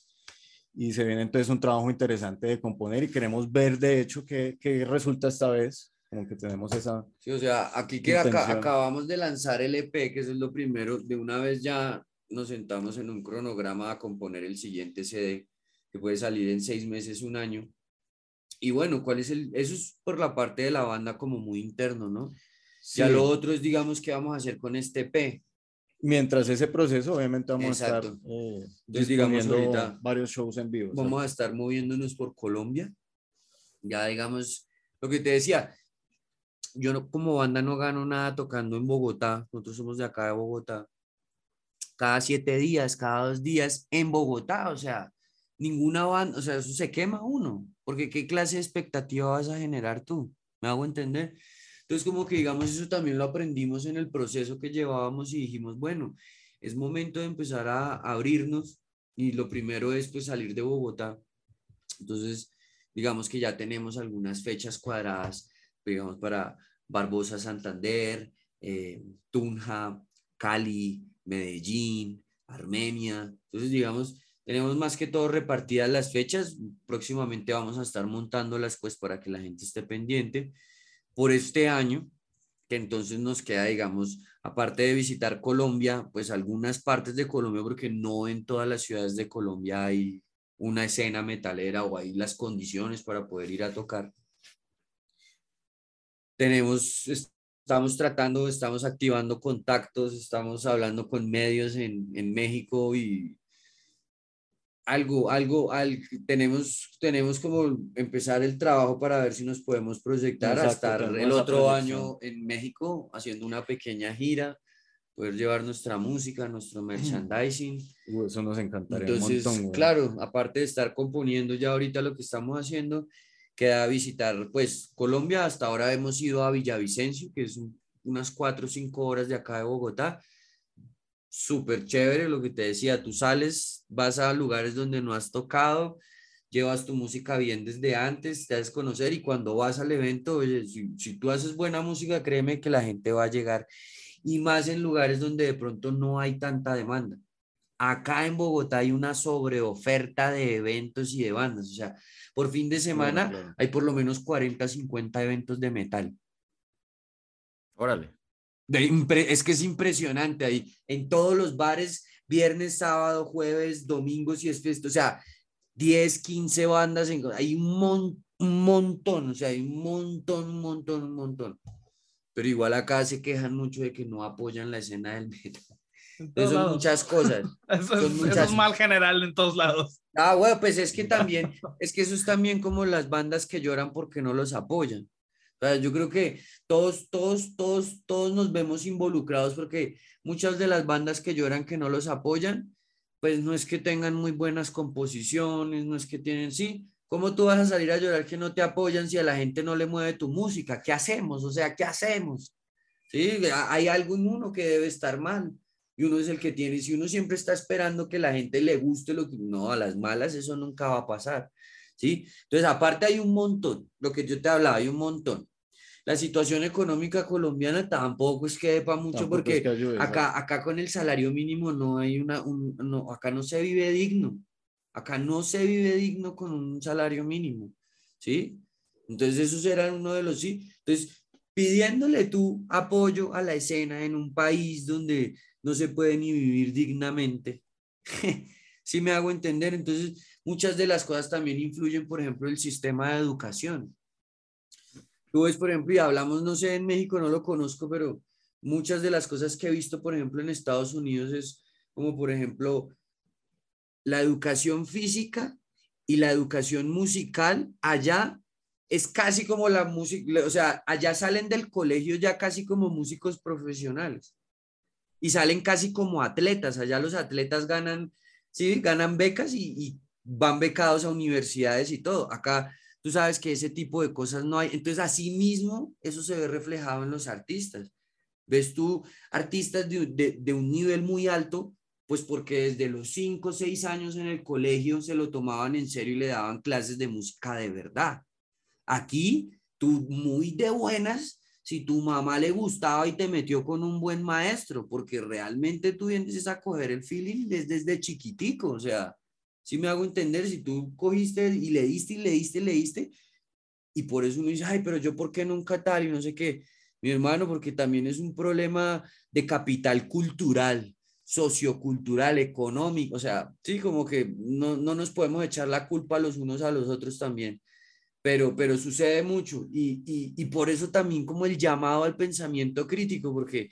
y, se viene entonces un trabajo interesante de componer y queremos ver de hecho qué, qué resulta esta vez. Como que tenemos esa. Sí, o sea, aquí que acabamos de lanzar el EP, que eso es lo primero, de una vez ya nos sentamos en un cronograma a componer el siguiente CD que puede salir en seis meses, un año. Y bueno, ¿cuál es el? Eso es por la parte de la banda como muy interno, ¿no? Ya lo otro es, digamos, qué vamos a hacer con este P. Mientras ese proceso, obviamente vamos a estar eh, digamos, ahorita varios shows en vivo. Vamos a estar moviéndonos por Colombia. Ya, digamos, lo que te decía, yo no, como banda no gano nada tocando en Bogotá. Nosotros somos de acá de Bogotá. Cada siete días, cada dos días en Bogotá. O sea, ninguna banda, o sea, eso se quema uno, porque qué clase de expectativa vas a generar tú, ¿me hago entender? Entonces, como que digamos, eso también lo aprendimos en el proceso que llevábamos y dijimos, bueno, es momento de empezar a abrirnos y lo primero es pues salir de Bogotá. Entonces, digamos que ya tenemos algunas fechas cuadradas, digamos, para, Barbosa Santander, eh, Tunja, Cali, Medellín, Armenia. Entonces, digamos, tenemos más que todo repartidas las fechas. Próximamente vamos a estar montándolas pues para que la gente esté pendiente. Por este año, que entonces nos queda, digamos, aparte de visitar Colombia, pues algunas partes de Colombia, porque no en todas las ciudades de Colombia hay una escena metalera o hay las condiciones para poder ir a tocar. Tenemos, estamos tratando, estamos activando contactos, estamos hablando con medios en, en México y algo, algo, al, tenemos, tenemos como empezar el trabajo para ver si nos podemos proyectar a estar el otro año en México haciendo una pequeña gira, poder llevar nuestra música, nuestro merchandising. eso nos encantaría Entonces, un montón, claro, aparte de estar componiendo ya ahorita lo que estamos haciendo, queda visitar, pues, Colombia. Hasta ahora hemos ido a Villavicencio, que es unas cuatro o cinco horas de acá de Bogotá súper chévere lo que te decía, tú sales, vas a lugares donde no has tocado, llevas tu música bien desde antes, te haces conocer y cuando vas al evento, oye, si, si, tú haces buena música, créeme que la gente va a llegar y más en lugares donde de pronto no hay tanta demanda. Acá en Bogotá hay una sobreoferta de eventos y de bandas, o sea, por fin de semana hay por lo menos 40, 50 eventos de metal. Órale es que es impresionante ahí. En todos los bares, viernes, sábado, jueves, domingos y es fiesta. O sea, 10, 15 bandas. hay un, un montón, o sea, hay un montón, un montón, un montón. Pero igual acá se quejan mucho de que no apoyan la escena del metal. son muchas cosas. eso, es, mal general en todos lados. Ah, bueno, pues es que también, es que eso es también como las bandas que lloran porque no los apoyan yo creo que todos, todos, todos, todos nos vemos involucrados porque muchas de las bandas que lloran que no los apoyan, pues no es que tengan muy buenas composiciones, no es que tienen, sí, ¿cómo tú vas a salir a llorar que no te apoyan si a la gente no le mueve tu música? ¿Qué hacemos? O sea, ¿qué hacemos? Sí, hay algo en uno que debe estar mal y uno es el que tiene, si uno siempre está esperando que la gente le guste lo que, no, a las malas eso nunca va a pasar. ¿Sí? Entonces, aparte hay un montón, lo que yo te hablaba, hay un montón la situación económica colombiana tampoco es que para mucho porque acá, acá con el salario mínimo no hay una, no, acá no se vive digno, acá no se vive digno con un salario mínimo, ¿sí? Entonces eso será uno de los sí. Entonces, pidiéndole tu apoyo a la escena en un país donde no se puede ni vivir dignamente, si me hago entender, entonces muchas de las cosas también influyen, por ejemplo, el sistema de educación. Tú ves, por ejemplo, y hablamos, no sé, en México no lo conozco, pero muchas de las cosas que he visto, por ejemplo, en Estados Unidos es como, por ejemplo, la educación física y la educación musical allá es casi como la música, o sea, allá salen del colegio ya casi como músicos profesionales y salen casi como atletas. Allá los atletas ganan, sí, ganan becas y, y van becados a universidades y todo. Acá tú sabes que ese tipo de cosas no hay. Entonces, así mismo, eso se ve reflejado en los artistas. Ves tú artistas de, de, un nivel muy alto, pues porque desde los 5 o 6 años en el colegio se lo tomaban en serio y le daban clases de música de verdad. Aquí, tú muy de buenas, si tu mamá le gustaba y te metió con un buen maestro, porque realmente tú vienes a coger el feeling desde, desde chiquitico, o sea, si me hago entender, si tú cogiste y le diste y le diste y le diste, y por eso uno dice, ay, pero yo por qué nunca tal y no sé qué. Mi hermano, porque también es un problema de capital cultural, sociocultural, económico, o sea, sí, como que no, no nos podemos echar la culpa los unos a los otros también, pero, pero sucede mucho y, y, y por eso también como el llamado al pensamiento crítico, porque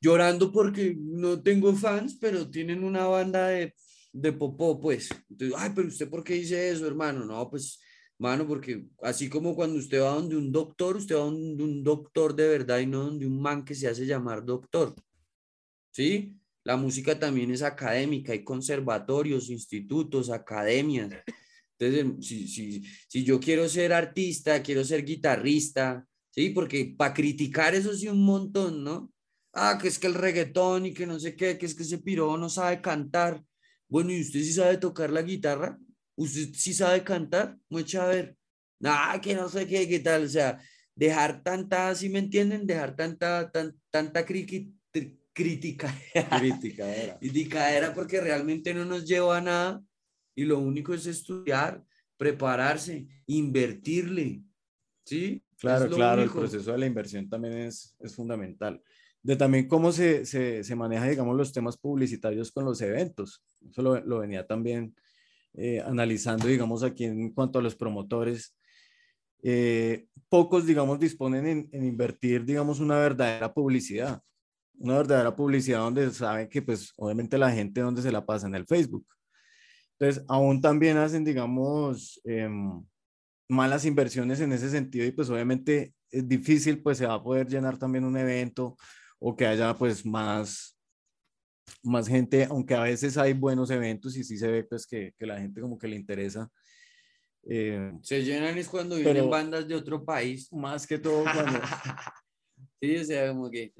llorando porque no tengo fans, pero tienen una banda de de popó, pues. Entonces, ay, pero usted, ¿por qué dice eso, hermano? No, pues, mano, porque así como cuando usted va donde un doctor, usted va donde un doctor de verdad y no donde un man que se hace llamar doctor. ¿Sí? La música también es académica, hay conservatorios, institutos, academias. Entonces, si, si, si yo quiero ser artista, quiero ser guitarrista, ¿sí? Porque para criticar eso sí un montón, ¿no? Ah, que es que el reggaetón y que no sé qué, que es que ese piro no sabe cantar. Bueno, ¿y usted sí sabe tocar la guitarra? ¿Usted sí sabe cantar? Mucha a ver. Nada, que no sé qué, qué tal. O sea, dejar tanta, si me entienden, dejar tanta, tan, tanta crítica crítica. Crítica era. porque realmente no nos lleva a nada y lo único es estudiar, prepararse, invertirle. ¿Sí? Claro, claro, el proceso de la inversión también es, es fundamental. De también cómo se, se, se, maneja, digamos, los temas publicitarios con los eventos. Eso lo, lo venía también eh, analizando, digamos, aquí en cuanto a los promotores. Eh, pocos, digamos, disponen en, en, invertir, digamos, una verdadera publicidad. Una verdadera publicidad donde saben que, pues, obviamente la gente donde se la pasa en el Facebook. Entonces, aún también hacen, digamos, em, malas inversiones en ese sentido y pues obviamente es difícil, pues se va a poder llenar también un evento o que haya pues más, más gente, aunque a veces hay buenos eventos y sí se ve pues que, que la gente como que le interesa. Eh, se llenan es cuando vienen bandas de otro país. Más que todo cuando... sí, o sea, como que...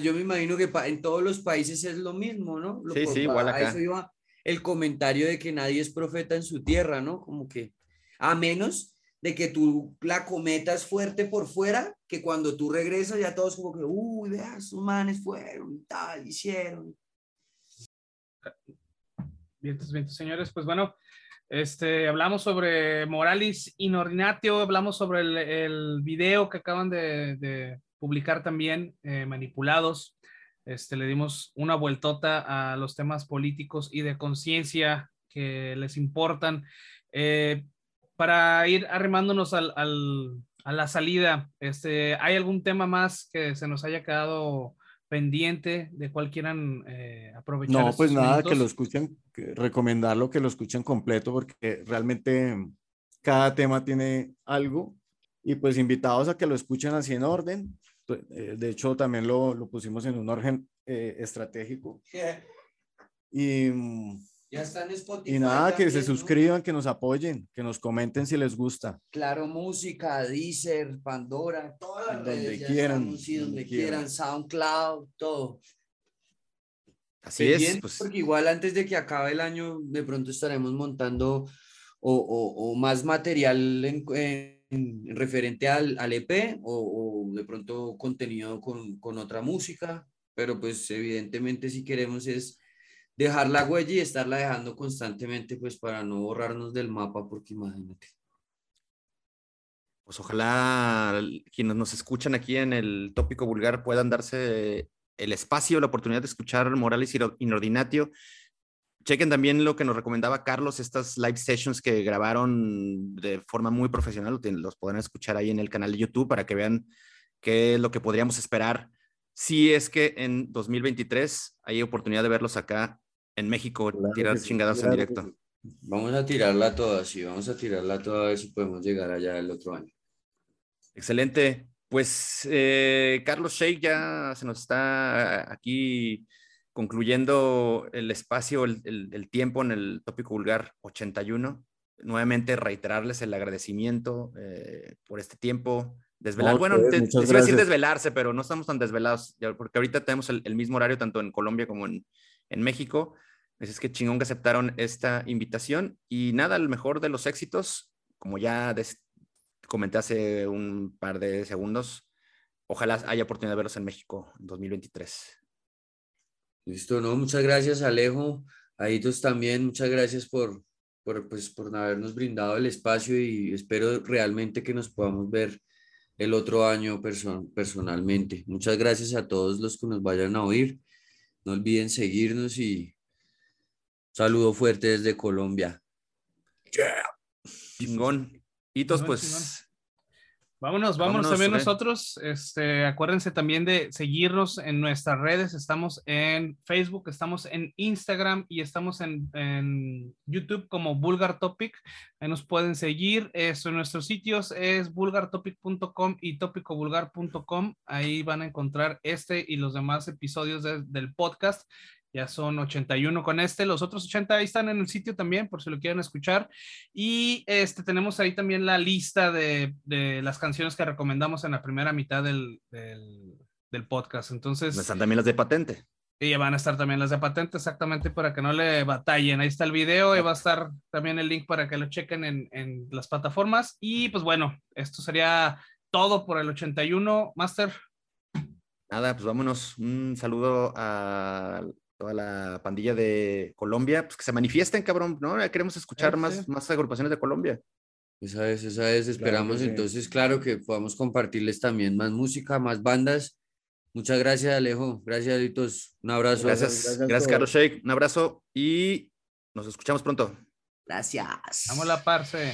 Yo me imagino que en todos los países es lo mismo, ¿no? sí, sí, igual acá. eso iba el comentario de que nadie es profeta en su tierra, ¿no? Como que a menos de que tú la cometas fuerte por fuera, que cuando tú regresas ya todos como que, uy, vea, sus manes fueron y tal, hicieron. Bien, bien, señores, pues bueno, este, hablamos sobre Moralis Inordinatio, hablamos sobre el, el video que acaban de, de publicar también, eh, Manipulados. Este, le dimos una vueltota a los temas políticos y de conciencia que les importan. Eh, para ir arrimándonos al, a la salida, este, ¿hay algún tema más que se nos haya quedado pendiente de cual quieran eh, aprovechar? No, pues nada, que lo escuchen, recomendarlo que lo escuchen completo porque realmente cada tema tiene algo y pues invitados a que lo escuchen así en orden. Pues, eh, de hecho, también lo, lo pusimos en un orden eh, estratégico. Y mm, ya está en Spotify. Y nada, que se suscriban, que nos apoyen, que nos comenten si les gusta. Claro, música, Deezer, Pandora, todas las donde quieran. donde, quieran. SoundCloud, todo. Así es. Pues... Porque igual antes de que acabe el año, de pronto estaremos montando o, o, o más material en, en, referente al, al EP o, o, de pronto contenido con, con otra música. Pero pues evidentemente si queremos es dejar la huella y estarla dejando constantemente, pues para no borrarnos del mapa, porque imagínate. Pues ojalá quienes nos escuchan aquí en el tópico vulgar puedan darse el espacio, la oportunidad de escuchar Morales Inordinatio. Chequen también lo que nos recomendaba Carlos, estas live sessions que grabaron de forma muy profesional, los podrán escuchar ahí en el canal de YouTube para que vean qué es lo que podríamos esperar si es que en 2023 hay oportunidad de verlos acá en México, tirar chingadas en directo. Vamos a tirarla toda, sí, vamos a tirarla toda a ver si podemos llegar allá el otro año. Excelente. Pues eh, Carlos Sheik ya se nos está aquí concluyendo el espacio, el, el, tiempo en el tópico vulgar 81. Nuevamente reiterarles el agradecimiento eh, por este tiempo, Desvelar, bueno, te, iba decir desvelarse, pero no estamos tan desvelados, porque ahorita tenemos el, el mismo horario tanto en Colombia como en, en México. Pues es que chingón que aceptaron esta invitación y nada, el mejor de los éxitos, como ya comenté hace un par de segundos, ojalá haya oportunidad de verlos en México en 2023. Listo, no, muchas gracias Alejo, a Aitos también, muchas gracias por, por, pues, por habernos brindado el espacio y espero realmente que nos podamos ver el otro año personalmente. Muchas gracias a todos los que nos vayan a oír. No olviden seguirnos y saludo fuerte desde Colombia. Yeah. Chingón. Hitos, pues Vámonos, vámonos, también nosotros. Este, acuérdense también de seguirnos en nuestras redes. Estamos en Facebook, estamos en Instagram y estamos en, en YouTube como Vulgar Topic. Ahí nos pueden seguir. Esto en nuestros sitios es vulgartopic.com y topicovulgar.com. Ahí van a encontrar este y los demás episodios del podcast. Ya son 81 con este. Los otros 80 ahí están en el sitio también, por si lo quieren escuchar. Y este, tenemos ahí también la lista de, de las canciones que recomendamos en la primera mitad del, del, del podcast. Entonces. Están también las de patente. Y van a estar también las de patente, exactamente para que no le batallen. Ahí está el video y va a estar también el link para que lo chequen en, en las plataformas. Y pues bueno, esto sería todo por el 81. Master. Nada, pues vámonos. Un saludo a toda la pandilla de Colombia, pues que se manifiesten, cabrón, ¿no? Queremos escuchar más, más agrupaciones de Colombia. Esa es, esa es. Esperamos entonces, claro, que podamos compartirles también más música, más bandas. Muchas gracias, Alejo. Gracias, Alitos. Un abrazo. Gracias, gracias, Carlos Shake. Un abrazo y nos escuchamos pronto. Gracias. Vamos a la parce.